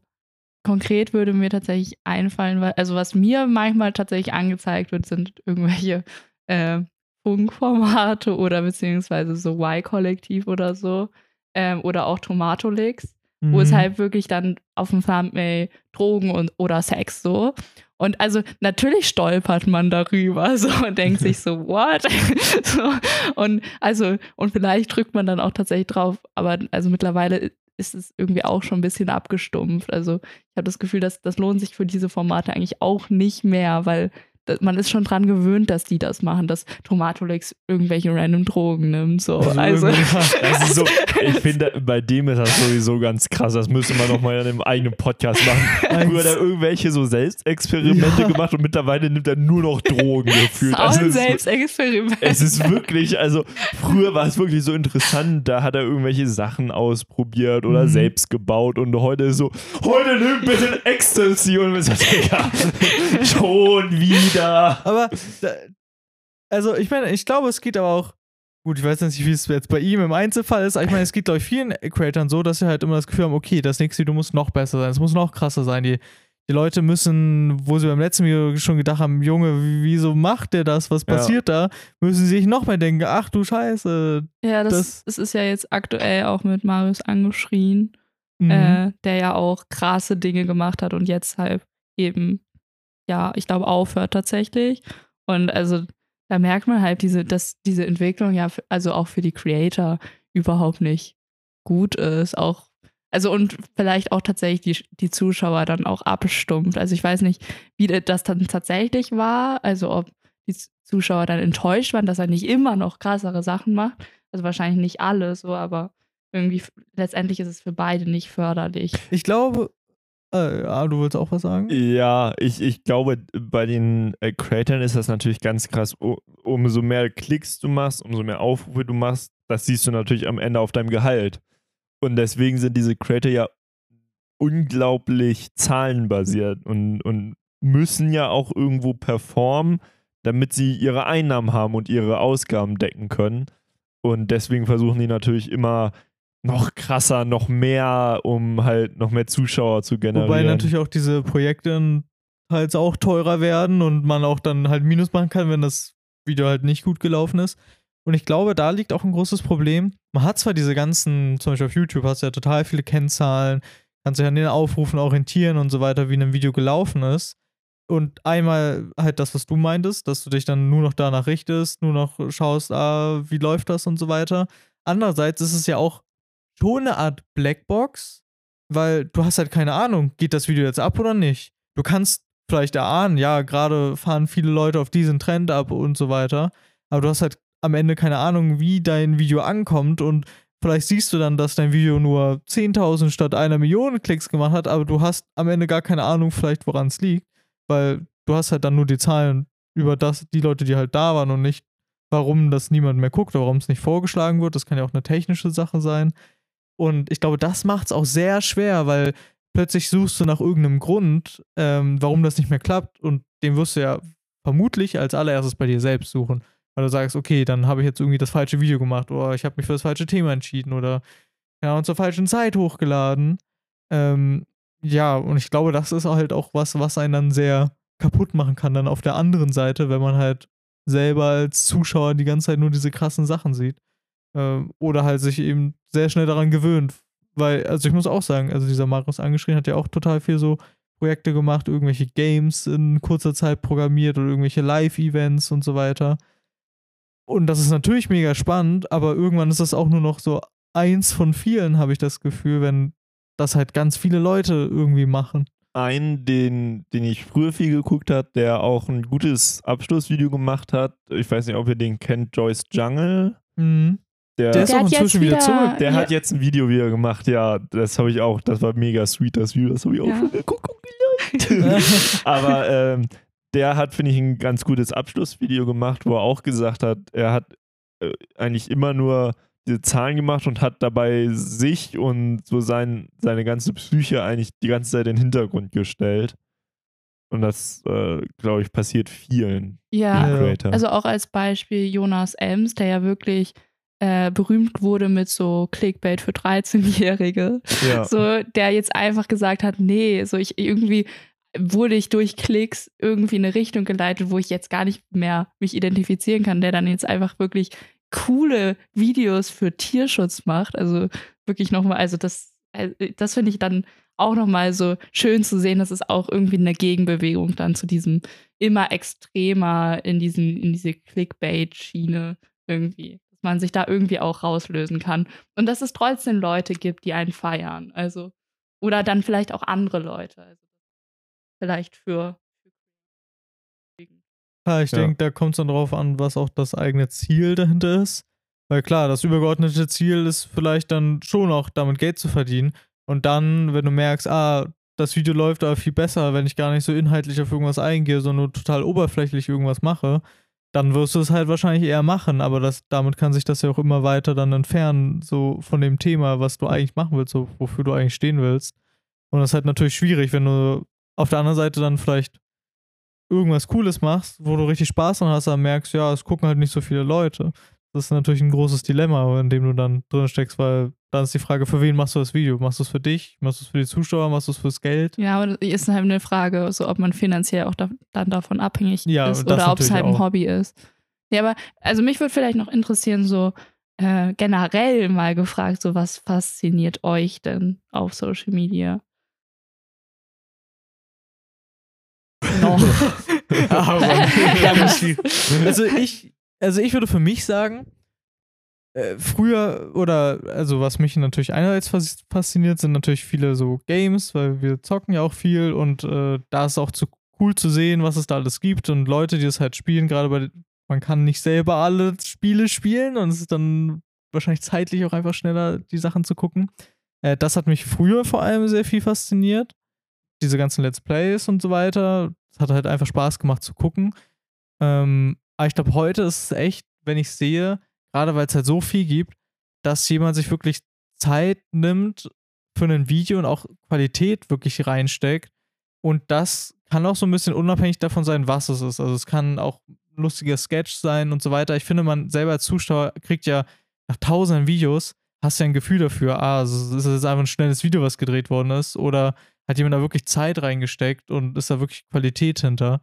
konkret würde mir tatsächlich einfallen, also was mir manchmal tatsächlich angezeigt wird, sind irgendwelche äh, Funkformate oder beziehungsweise so Y-Kollektiv oder so. Ähm, oder auch Tomatolix, wo es Mhm. halt wirklich dann auf dem Thumbnail Drogen und oder Sex so. Und also natürlich stolpert man darüber so und denkt sich so, what? so, und also, und vielleicht drückt man dann auch tatsächlich drauf, aber also mittlerweile ist es irgendwie auch schon ein bisschen abgestumpft. Also ich habe das Gefühl, dass das lohnt sich für diese Formate eigentlich auch nicht mehr, weil man ist schon dran gewöhnt, dass die das machen, dass Tomatolix irgendwelche random Drogen nimmt. So. Also, ist so, ich finde, bei dem ist das sowieso ganz krass. Das müsste man noch mal in einem eigenen Podcast machen. Früher hat er irgendwelche so Selbstexperimente Ja. gemacht und mittlerweile nimmt er nur noch Drogen gefühlt. ist auch Also ein es ist- Selbstexperiment. Es ist wirklich, also früher war es wirklich so interessant, da hat er irgendwelche Sachen ausprobiert oder Mhm. selbst gebaut und heute ist so, heute nimm bitte Ecstasy und wir sagen, ja, schon wieder. Aber, da, also ich meine, ich glaube, es geht aber auch, gut, ich weiß nicht, wie es jetzt bei ihm im Einzelfall ist, aber ich meine, es geht, glaube ich, vielen Creatoren so, dass sie halt immer das Gefühl haben, okay, das nächste Video muss noch besser sein, es muss noch krasser sein. Die, die Leute müssen, wo sie beim letzten Video schon gedacht haben, Junge, wie- wieso macht der das? Was Ja. passiert da? Müssen sie sich noch mehr denken, ach du Scheiße. Ja, das, Das- das ist ja jetzt aktuell auch mit Marius angeschrien, Mhm. äh, der ja auch krasse Dinge gemacht hat und jetzt halt eben, ja, ich glaube, aufhört tatsächlich. Und also da merkt man halt, diese, dass diese Entwicklung ja, also auch für die Creator überhaupt nicht gut ist. Auch, also und vielleicht auch tatsächlich die, die Zuschauer dann auch abstumpft. Also ich weiß nicht, wie das dann tatsächlich war, also ob die Zuschauer dann enttäuscht waren, dass er nicht immer noch krassere Sachen macht. Also wahrscheinlich nicht alle so, aber irgendwie letztendlich ist es für beide nicht förderlich. Ich glaube, ah, du willst auch was sagen? Ja, ich, ich glaube, bei den äh, Creatoren ist das natürlich ganz krass. U- umso mehr Klicks du machst, umso mehr Aufrufe du machst, das siehst du natürlich am Ende auf deinem Gehalt. Und deswegen sind diese Creator ja unglaublich zahlenbasiert und, und müssen ja auch irgendwo performen, damit sie ihre Einnahmen haben und ihre Ausgaben decken können. Und deswegen versuchen die natürlich immer noch krasser, noch mehr, um halt noch mehr Zuschauer zu generieren. Wobei natürlich auch diese Projekte halt auch teurer werden und man auch dann halt Minus machen kann, wenn das Video halt nicht gut gelaufen ist. Und ich glaube, da liegt auch ein großes Problem. Man hat zwar diese ganzen, zum Beispiel auf YouTube hast du ja total viele Kennzahlen, kannst dich an den Aufrufen orientieren und so weiter, wie ein Video gelaufen ist. Und einmal halt das, was du meintest, dass du dich dann nur noch danach richtest, nur noch schaust, ah, wie läuft das und so weiter. Andererseits ist es ja auch schon eine Art Blackbox, weil du hast halt keine Ahnung, geht das Video jetzt ab oder nicht. Du kannst vielleicht erahnen, ja, gerade fahren viele Leute auf diesen Trend ab und so weiter, aber du hast halt am Ende keine Ahnung, wie dein Video ankommt und vielleicht siehst du dann, dass dein Video nur 10.000 statt einer Million Klicks gemacht hat, aber du hast am Ende gar keine Ahnung vielleicht, woran es liegt weil du hast halt dann nur die Zahlen über das, die Leute, die halt da waren und nicht, warum das niemand mehr guckt oder warum es nicht vorgeschlagen wird. Das kann ja auch eine technische Sache sein. Und ich glaube, das macht es auch sehr schwer, weil plötzlich suchst du nach irgendeinem Grund, ähm, warum das nicht mehr klappt und den wirst du ja vermutlich als allererstes bei dir selbst suchen. Weil du sagst, okay, dann habe ich jetzt irgendwie das falsche Video gemacht oder ich habe mich für das falsche Thema entschieden oder ja, und zur falschen Zeit hochgeladen. Ähm, ja, und ich glaube, das ist halt auch was, was einen dann sehr kaputt machen kann, dann auf der anderen Seite, wenn man halt selber als Zuschauer die ganze Zeit nur diese krassen Sachen sieht. Ähm, oder halt sich eben sehr schnell daran gewöhnt. Weil, also ich muss auch sagen, also dieser Marius angeschrien hat ja auch total viel so Projekte gemacht, irgendwelche Games in kurzer Zeit programmiert oder irgendwelche Live-Events und so weiter. Und das ist natürlich mega spannend, aber irgendwann ist das auch nur noch so eins von vielen, habe ich das Gefühl, wenn das halt ganz viele Leute irgendwie machen. Einen, den, den ich früher viel geguckt habe, der auch ein gutes Abschlussvideo gemacht hat. Ich weiß nicht, ob ihr den kennt, Joyce Jungle. Mhm. Der, Der ist auch hat inzwischen jetzt wieder wieder- zurück. der Ja. hat jetzt ein Video wieder gemacht, ja, das habe ich auch, das war mega sweet, das Video, das habe ich auch Ja. schon geguckt. Aber ähm, der hat, finde ich, ein ganz gutes Abschlussvideo gemacht, wo er auch gesagt hat, er hat äh, eigentlich immer nur diese Zahlen gemacht und hat dabei sich und so sein, seine ganze Psyche eigentlich die ganze Zeit in den Hintergrund gestellt. Und das, äh, glaube ich, passiert vielen Ja. Creator. also auch als Beispiel Jonas Ems, der ja wirklich äh, berühmt wurde mit so Clickbait für 13-Jährige. ja. So, der jetzt einfach gesagt hat, nee, so ich irgendwie wurde ich durch Klicks irgendwie in eine Richtung geleitet, wo ich jetzt gar nicht mehr mich identifizieren kann, der dann jetzt einfach wirklich coole Videos für Tierschutz macht. Also wirklich nochmal, also das, äh, das finde ich dann auch nochmal so schön zu sehen, dass es auch irgendwie eine Gegenbewegung dann zu diesem immer extremer in diesen, in diese Clickbait-Schiene irgendwie, man sich da irgendwie auch rauslösen kann. Und dass es trotzdem Leute gibt, die einen feiern. Also, oder dann vielleicht auch andere Leute. Also vielleicht für. Ja, ich Ja. denke, da kommt es dann drauf an, was auch das eigene Ziel dahinter ist. Weil klar, das übergeordnete Ziel ist vielleicht dann schon auch damit Geld zu verdienen. Und dann, wenn du merkst, ah, das Video läuft aber viel besser, wenn ich gar nicht so inhaltlich auf irgendwas eingehe, sondern nur total oberflächlich irgendwas mache, dann wirst du es halt wahrscheinlich eher machen. Aber das, damit kann sich das ja auch immer weiter dann entfernen, so von dem Thema, was du eigentlich machen willst, so wofür du eigentlich stehen willst. Und das ist halt natürlich schwierig, wenn du auf der anderen Seite dann vielleicht irgendwas Cooles machst, wo du richtig Spaß dran hast, dann merkst, ja, es gucken halt nicht so viele Leute. Das ist natürlich ein großes Dilemma, in dem du dann drin steckst, weil dann ist die Frage, für wen machst du das Video? Machst du es für dich? Machst du es für die Zuschauer? Machst du es fürs Geld? Ja, aber das ist halt eine Frage, so ob man finanziell auch da, dann davon abhängig Ja, ist oder ob es halt ein auch. Hobby ist. Ja, aber also mich würde vielleicht noch interessieren, so äh, generell mal gefragt, so was fasziniert euch denn auf Social Media? Noch. Also ich, also ich würde für mich sagen, äh, früher oder also was mich natürlich einerseits fas- fasziniert, sind natürlich viele so Games, weil wir zocken ja auch viel und äh, da ist auch zu cool zu sehen, was es da alles gibt und Leute, die das halt spielen, gerade bei man kann nicht selber alle Spiele spielen und es ist dann wahrscheinlich zeitlich auch einfach schneller, die Sachen zu gucken. Äh, das hat mich früher vor allem sehr viel fasziniert. Diese ganzen Let's Plays und so weiter. Es hat halt einfach Spaß gemacht zu gucken. Ähm, aber ich glaube, heute ist es echt, wenn ich sehe, gerade weil es halt so viel gibt, dass jemand sich wirklich Zeit nimmt für ein Video und auch Qualität wirklich reinsteckt. Und das kann auch so ein bisschen unabhängig davon sein, was es ist. Also es kann auch ein lustiger Sketch sein und so weiter. Ich finde, man selber als Zuschauer kriegt ja nach tausenden Videos, hast ja ein Gefühl dafür, ah, ist jetzt einfach ein schnelles Video, was gedreht worden ist. Oder hat jemand da wirklich Zeit reingesteckt und ist da wirklich Qualität hinter.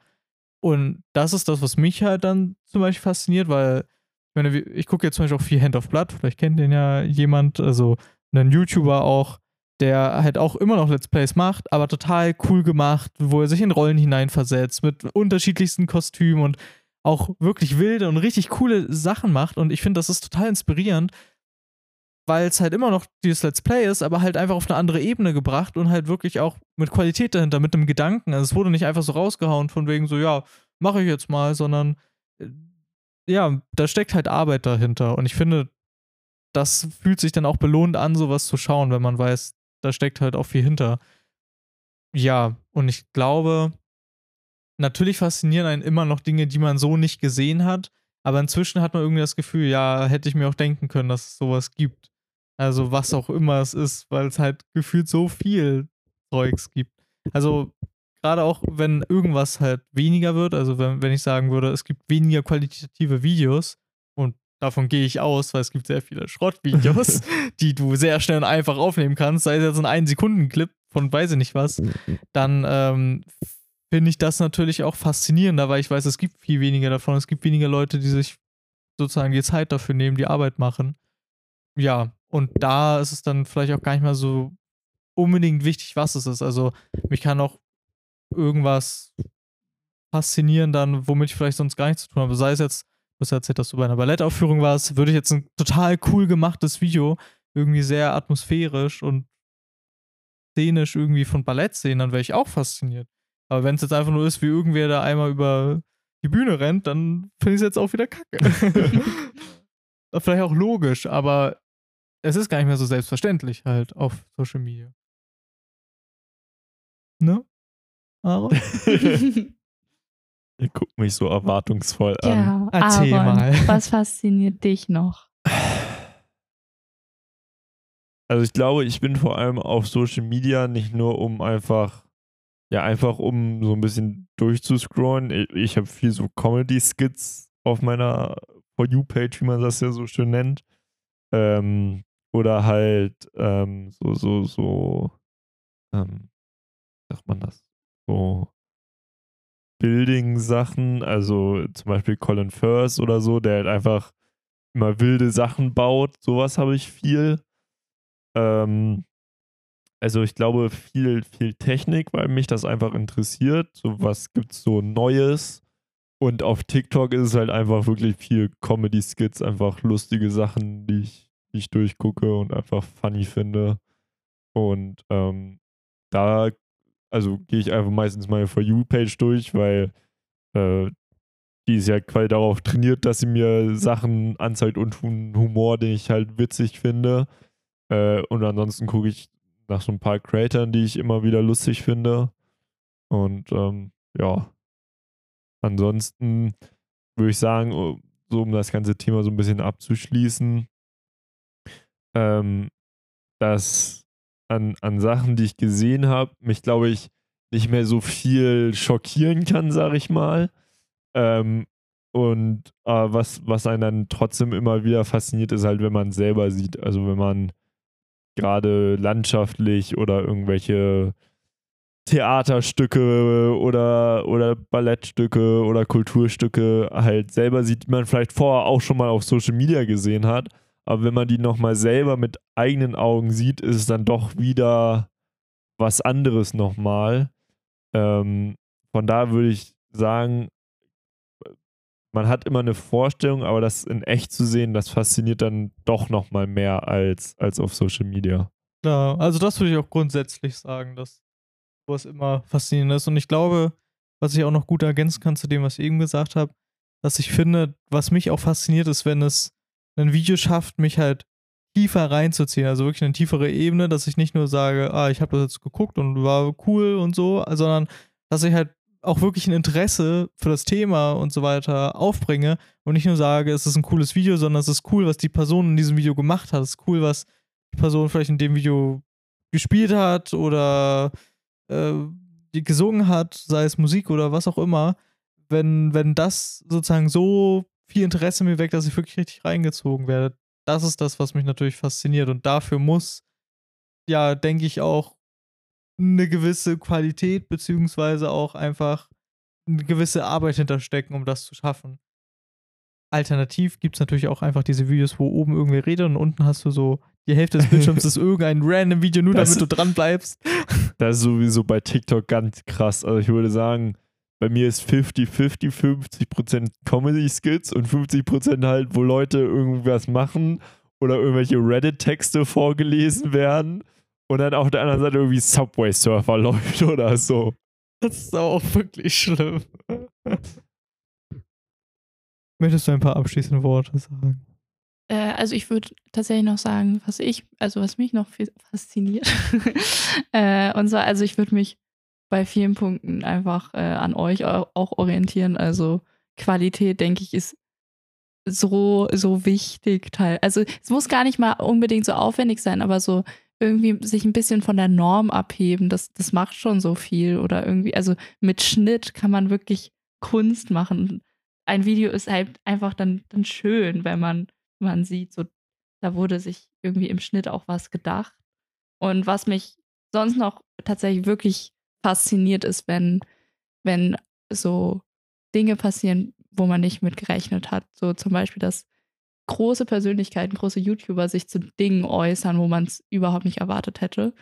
Und das ist das, was mich halt dann zum Beispiel fasziniert, weil Ich meine, ich gucke jetzt zum Beispiel auch viel Hand of Blood, vielleicht kennt den ja jemand, also einen YouTuber auch, der halt auch immer noch Let's Plays macht, aber total cool gemacht, wo er sich in Rollen hineinversetzt, mit unterschiedlichsten Kostümen und auch wirklich wilde und richtig coole Sachen macht. Und ich finde, das ist total inspirierend, weil es halt immer noch dieses Let's Play ist, aber halt einfach auf eine andere Ebene gebracht und halt wirklich auch mit Qualität dahinter, mit einem Gedanken. Also es wurde nicht einfach so rausgehauen von wegen so, ja, mache ich jetzt mal, sondern äh, ja, da steckt halt Arbeit dahinter. Und ich finde, das fühlt sich dann auch belohnt an, sowas zu schauen, wenn man weiß, da steckt halt auch viel hinter. Ja, und ich glaube, natürlich faszinieren einen immer noch Dinge, die man so nicht gesehen hat, aber inzwischen hat man irgendwie das Gefühl, ja, hätte ich mir auch denken können, dass es sowas gibt. Also was auch immer es ist, weil es halt gefühlt so viel Zeugs gibt. Also gerade auch, wenn irgendwas halt weniger wird, also wenn, wenn ich sagen würde, es gibt weniger qualitative Videos und davon gehe ich aus, weil es gibt sehr viele Schrottvideos, die du sehr schnell und einfach aufnehmen kannst, sei es jetzt ein 1-Sekunden-Clip von weiß ich nicht was, dann ähm, finde ich das natürlich auch faszinierender, weil ich weiß, es gibt viel weniger davon. Es gibt weniger Leute, die sich sozusagen die Zeit dafür nehmen, die Arbeit machen. Ja, und da ist es dann vielleicht auch gar nicht mehr so unbedingt wichtig, was es ist. Also mich kann auch irgendwas faszinieren dann, womit ich vielleicht sonst gar nichts zu tun habe. Sei es jetzt, du hast erzählt, dass du bei einer Ballettaufführung warst, würde ich jetzt ein total cool gemachtes Video, irgendwie sehr atmosphärisch und szenisch irgendwie von Ballett sehen, dann wäre ich auch fasziniert. Aber wenn es jetzt einfach nur ist, wie irgendwer da einmal über die Bühne rennt, dann finde ich es jetzt auch wieder kacke. Vielleicht auch logisch, aber es ist gar nicht mehr so selbstverständlich halt auf Social Media. Ne? Aaron? Ihr guckt mich so erwartungsvoll an. Ja, Erzähl Aaron, mal. was fasziniert dich noch? Also ich glaube, ich bin vor allem auf Social Media nicht nur um einfach, ja, einfach um so ein bisschen durchzuscrollen. Ich, ich habe viel so Comedy-Skits auf meiner For You-Page, wie man das ja so schön nennt. Ähm, oder halt ähm, so, so, so, ähm, wie sagt man das? So Building-Sachen, also zum Beispiel Colin Firth oder so, der halt einfach immer wilde Sachen baut. Sowas habe ich viel. Ähm, also ich glaube viel, viel Technik, weil mich das einfach interessiert. So was gibt's so Neues. Und auf TikTok ist es halt einfach wirklich viel Comedy-Skits, einfach lustige Sachen, die ich, die ich durchgucke und einfach funny finde. Und ähm, da, also gehe ich einfach meistens meine For You-Page durch, weil äh, die ist ja quasi darauf trainiert, dass sie mir Sachen anzeigt und Humor, den ich halt witzig finde. Äh, und ansonsten gucke ich nach so ein paar Creatoren, die ich immer wieder lustig finde. Und ähm, ja, ansonsten würde ich sagen, so um das ganze Thema so ein bisschen abzuschließen, ähm, dass an, an Sachen, die ich gesehen habe, mich glaube ich nicht mehr so viel schockieren kann, sage ich mal. Ähm, und äh, was, was einen dann trotzdem immer wieder fasziniert, ist halt, wenn man selber sieht. Also wenn man gerade landschaftlich oder irgendwelche Theaterstücke oder, oder Ballettstücke oder Kulturstücke halt selber sieht, die man vielleicht vorher auch schon mal auf Social Media gesehen hat. Aber wenn man die nochmal selber mit eigenen Augen sieht, ist es dann doch wieder was anderes nochmal. Ähm, von da würde ich sagen, man hat immer eine Vorstellung, aber das in echt zu sehen, das fasziniert dann doch nochmal mehr als, als auf Social Media. Ja, also das würde ich auch grundsätzlich sagen, dass sowas immer faszinierend ist. Und ich glaube, was ich auch noch gut ergänzen kann zu dem, was ich eben gesagt habe, dass ich finde, was mich auch fasziniert ist, wenn es ein Video schafft, mich halt tiefer reinzuziehen, also wirklich eine tiefere Ebene, dass ich nicht nur sage, ah, ich habe das jetzt geguckt und war cool und so, sondern dass ich halt auch wirklich ein Interesse für das Thema und so weiter aufbringe und nicht nur sage, es ist ein cooles Video, sondern es ist cool, was die Person in diesem Video gemacht hat. Es ist cool, was die Person vielleicht in dem Video gespielt hat oder äh, gesungen hat, sei es Musik oder was auch immer. Wenn, wenn das sozusagen so viel Interesse mir weckt, dass ich wirklich richtig reingezogen werde, das ist das, was mich natürlich fasziniert. Und dafür muss, ja, denke ich auch, eine gewisse Qualität beziehungsweise auch einfach eine gewisse Arbeit hinterstecken, um das zu schaffen. alternativ gibt es natürlich auch einfach diese Videos, wo oben irgendwer redet und unten hast du so die Hälfte des Bildschirms ist irgendein random Video, nur Das- damit du dran bleibst. Das ist sowieso bei TikTok ganz krass. Also ich würde sagen, bei mir ist 50-50, 50% Comedy-Skits und 50% halt, wo Leute irgendwas machen oder irgendwelche Reddit-Texte vorgelesen werden und dann auf der anderen Seite irgendwie Subway Surfer läuft oder so. Das ist auch wirklich schlimm. Möchtest du ein paar abschließende Worte sagen? Äh, also ich würde tatsächlich noch sagen, was ich, also was mich noch viel fasziniert. äh, und zwar, also ich würde mich bei vielen Punkten einfach äh, an euch au- auch orientieren. Also Qualität, denke ich, ist so, so wichtig. Teil. Also es muss gar nicht mal unbedingt so aufwendig sein, aber so irgendwie sich ein bisschen von der Norm abheben, das, das macht schon so viel. Oder irgendwie, also mit Schnitt kann man wirklich Kunst machen. Ein Video ist halt einfach dann, dann schön, wenn man, man sieht, so da wurde sich irgendwie im Schnitt auch was gedacht. Und was mich sonst noch tatsächlich wirklich fasziniert ist, wenn, wenn so Dinge passieren, wo man nicht mit gerechnet hat. So zum Beispiel, dass große Persönlichkeiten, große YouTuber sich zu Dingen äußern, wo man es überhaupt nicht erwartet hätte.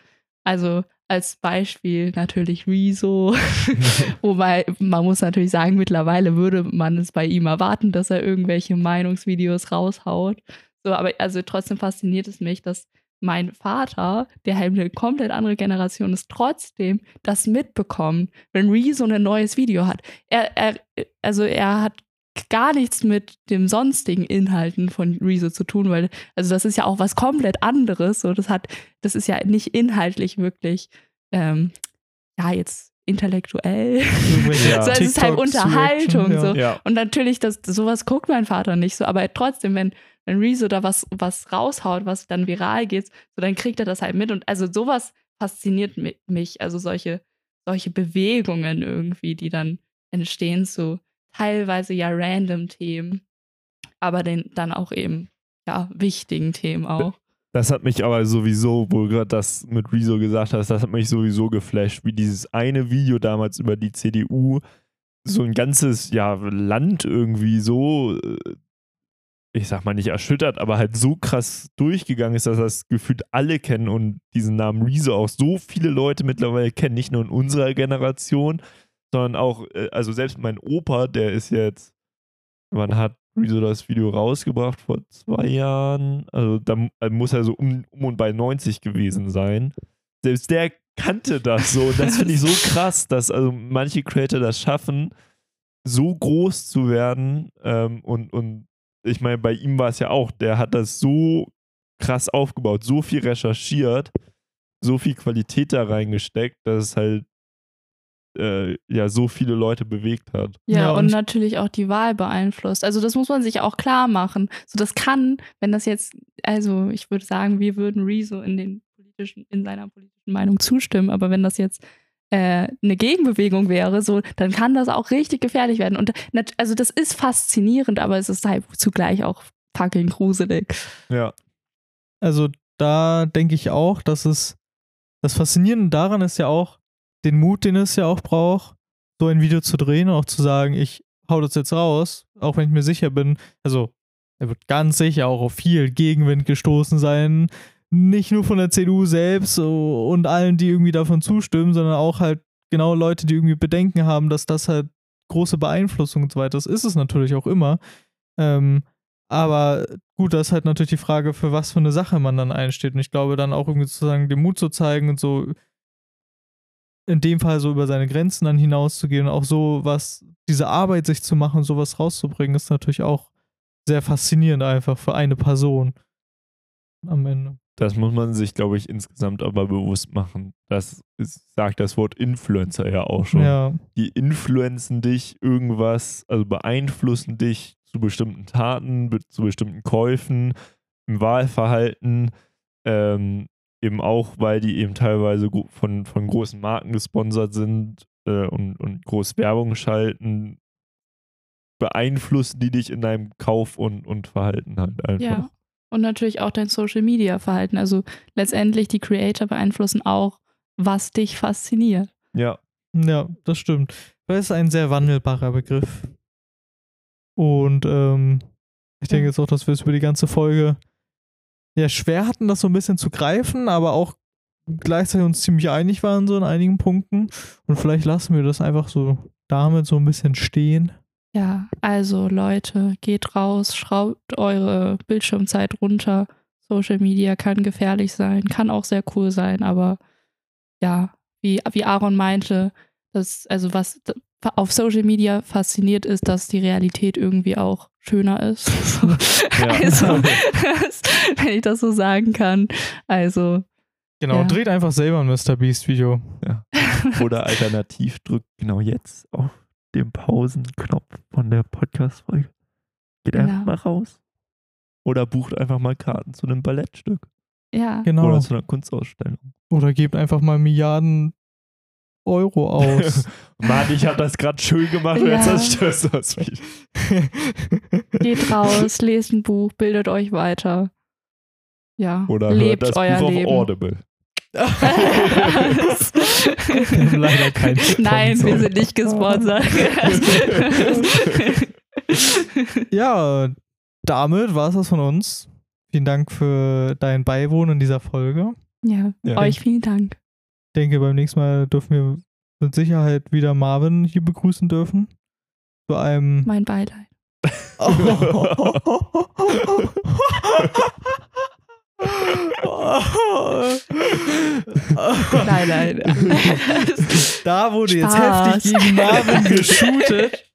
Also als Beispiel natürlich Rezo, wobei man muss natürlich sagen, mittlerweile würde man es bei ihm erwarten, dass er irgendwelche Meinungsvideos raushaut. So, aber also trotzdem fasziniert es mich, dass mein Vater, der halt eine komplett andere Generation ist, trotzdem das mitbekommt, wenn Rezo ein neues Video hat. Er, er, also er hat gar nichts mit dem sonstigen Inhalten von Rezo zu tun, weil, also das ist ja auch was komplett anderes. So, das hat, das ist ja nicht inhaltlich wirklich, ähm, ja, jetzt intellektuell. Ja. So, es ist halt Unterhaltung. Reaction, ja. So. Ja. Und natürlich, das, sowas guckt mein Vater nicht so, aber trotzdem, wenn, wenn Rezo da was, was raushaut, was dann viral geht, so dann kriegt er das halt mit. Und also sowas fasziniert mi- mich. Also solche, solche Bewegungen irgendwie, die dann entstehen zu teilweise ja random Themen, aber den, dann auch eben ja wichtigen Themen auch. Das hat mich aber sowieso, wo du gerade das mit Rezo gesagt hast, das hat mich sowieso geflasht, wie dieses eine Video damals über die CDU so ein ganzes ja, Land irgendwie so, äh, ich sag mal nicht erschüttert, aber halt so krass durchgegangen ist, dass das gefühlt alle kennen und diesen Namen Rezo auch so viele Leute mittlerweile kennen, nicht nur in unserer Generation, sondern auch, äh, also selbst mein Opa, der ist jetzt, wann hat Rezo das Video rausgebracht? Vor zwei Jahren. Also da äh, muss er so um, um und bei 90 gewesen sein. Selbst der kannte das so. Und das finde ich so krass, dass also manche Creator das schaffen, so groß zu werden. Ähm, und, und ich meine, bei ihm war es ja auch, der hat das so krass aufgebaut, so viel recherchiert, so viel Qualität da reingesteckt, dass es halt äh, ja so viele Leute bewegt hat. Ja, Ja, und, und- natürlich auch die Wahl beeinflusst. Also das muss man sich auch klar machen. So, das kann, wenn das jetzt, also ich würde sagen, wir würden Rezo in den politischen, in seiner politischen Meinung zustimmen, aber wenn das jetzt äh, eine Gegenbewegung wäre, so, dann kann das auch richtig gefährlich werden. Und also das ist faszinierend, aber es ist halt zugleich auch fucking gruselig. Ja. Also da denke ich auch, dass es das Faszinierende daran ist ja auch den Mut, den es ja auch braucht, so ein Video zu drehen und auch zu sagen, ich hau das jetzt raus, auch wenn ich mir sicher bin, also er wird ganz sicher auch auf viel Gegenwind gestoßen sein, nicht nur von der CDU selbst und allen, die irgendwie davon zustimmen, sondern auch halt genau Leute, die irgendwie Bedenken haben, dass das halt große Beeinflussung und so weiter ist, ist es natürlich auch immer. Ähm, aber gut, das ist halt natürlich die Frage, für was für eine Sache man dann einsteht. Und ich glaube, dann auch irgendwie sozusagen den Mut zu zeigen und so in dem Fall so über seine Grenzen dann hinauszugehen und auch so was, diese Arbeit sich zu machen, sowas rauszubringen, ist natürlich auch sehr faszinierend einfach für eine Person am Ende. Das muss man sich, glaube ich, insgesamt aber bewusst machen. Das ist, sagt das Wort Influencer ja auch schon. Ja, Die influenzen dich irgendwas, also beeinflussen dich zu bestimmten Taten, be zu bestimmten Käufen, im Wahlverhalten, ähm, eben auch, weil die eben teilweise von, von großen Marken gesponsert sind äh, und, und groß Werbung schalten, beeinflussen die dich in deinem Kauf- und, und Verhalten halt einfach. Ja. Und natürlich auch dein Social Media Verhalten. Also letztendlich die Creator beeinflussen auch, was dich fasziniert. ja. ja, das stimmt. Das ist ein sehr wandelbarer Begriff. Und ähm, Ich denke jetzt auch, dass wir es über die ganze Folge ja schwer hatten, das so ein bisschen zu greifen, aber auch gleichzeitig uns ziemlich einig waren so in einigen Punkten. Und vielleicht lassen wir das einfach so damit so ein bisschen stehen. Ja, also Leute, geht raus, schraubt eure Bildschirmzeit runter. Social Media kann gefährlich sein, kann auch sehr cool sein, aber ja, wie, wie Aaron meinte, das, also was auf Social Media fasziniert ist, dass die Realität irgendwie auch schöner ist. Ja. Also, wenn ich das so sagen kann. Also, Genau, Ja. dreht einfach selber ein Mr. Beast Video. Oder alternativ drückt genau jetzt auf den Pausenknopf von der Podcast-Folge. Geht Genau. einfach mal raus. Oder bucht einfach mal Karten zu einem Ballettstück. ja. Genau. Oder Oder, zu einer Kunstausstellung. gebt einfach mal Milliarden Euro aus. Mann, ich habe das gerade schön gemacht und jetzt Ja. zerstörst du das mich. Geht raus, lest ein Buch, bildet euch weiter. Ja, Oder lebt hört das euer Buch auf Leben. Audible. Wir haben leider keinen Nein, Sponsor. wir sind nicht gesponsert. Ja, damit war es das von uns. Vielen Dank für dein Beiwohnen in dieser Folge. ja, Ja. euch vielen Dank. Ich denke, beim nächsten Mal dürfen wir mit Sicherheit wieder Marvin hier begrüßen dürfen. Zu einem. Mein Beileid. Nein, nein. Da wurde jetzt Spaß. heftig gegen Marvin geshootet.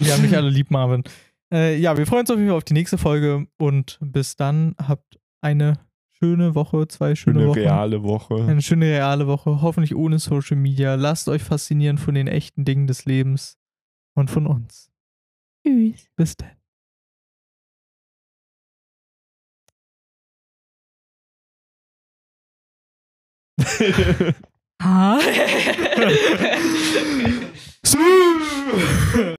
Wir haben mich alle lieb, Marvin. Äh, ja, wir freuen uns auf jeden Fall auf die nächste Folge und bis dann habt eine schöne Woche, zwei schöne Eine Wochen. reale Woche. Eine schöne reale Woche, hoffentlich ohne Social Media. Lasst euch faszinieren von den echten Dingen des Lebens und von uns. Tschüss. Bis dann. huh?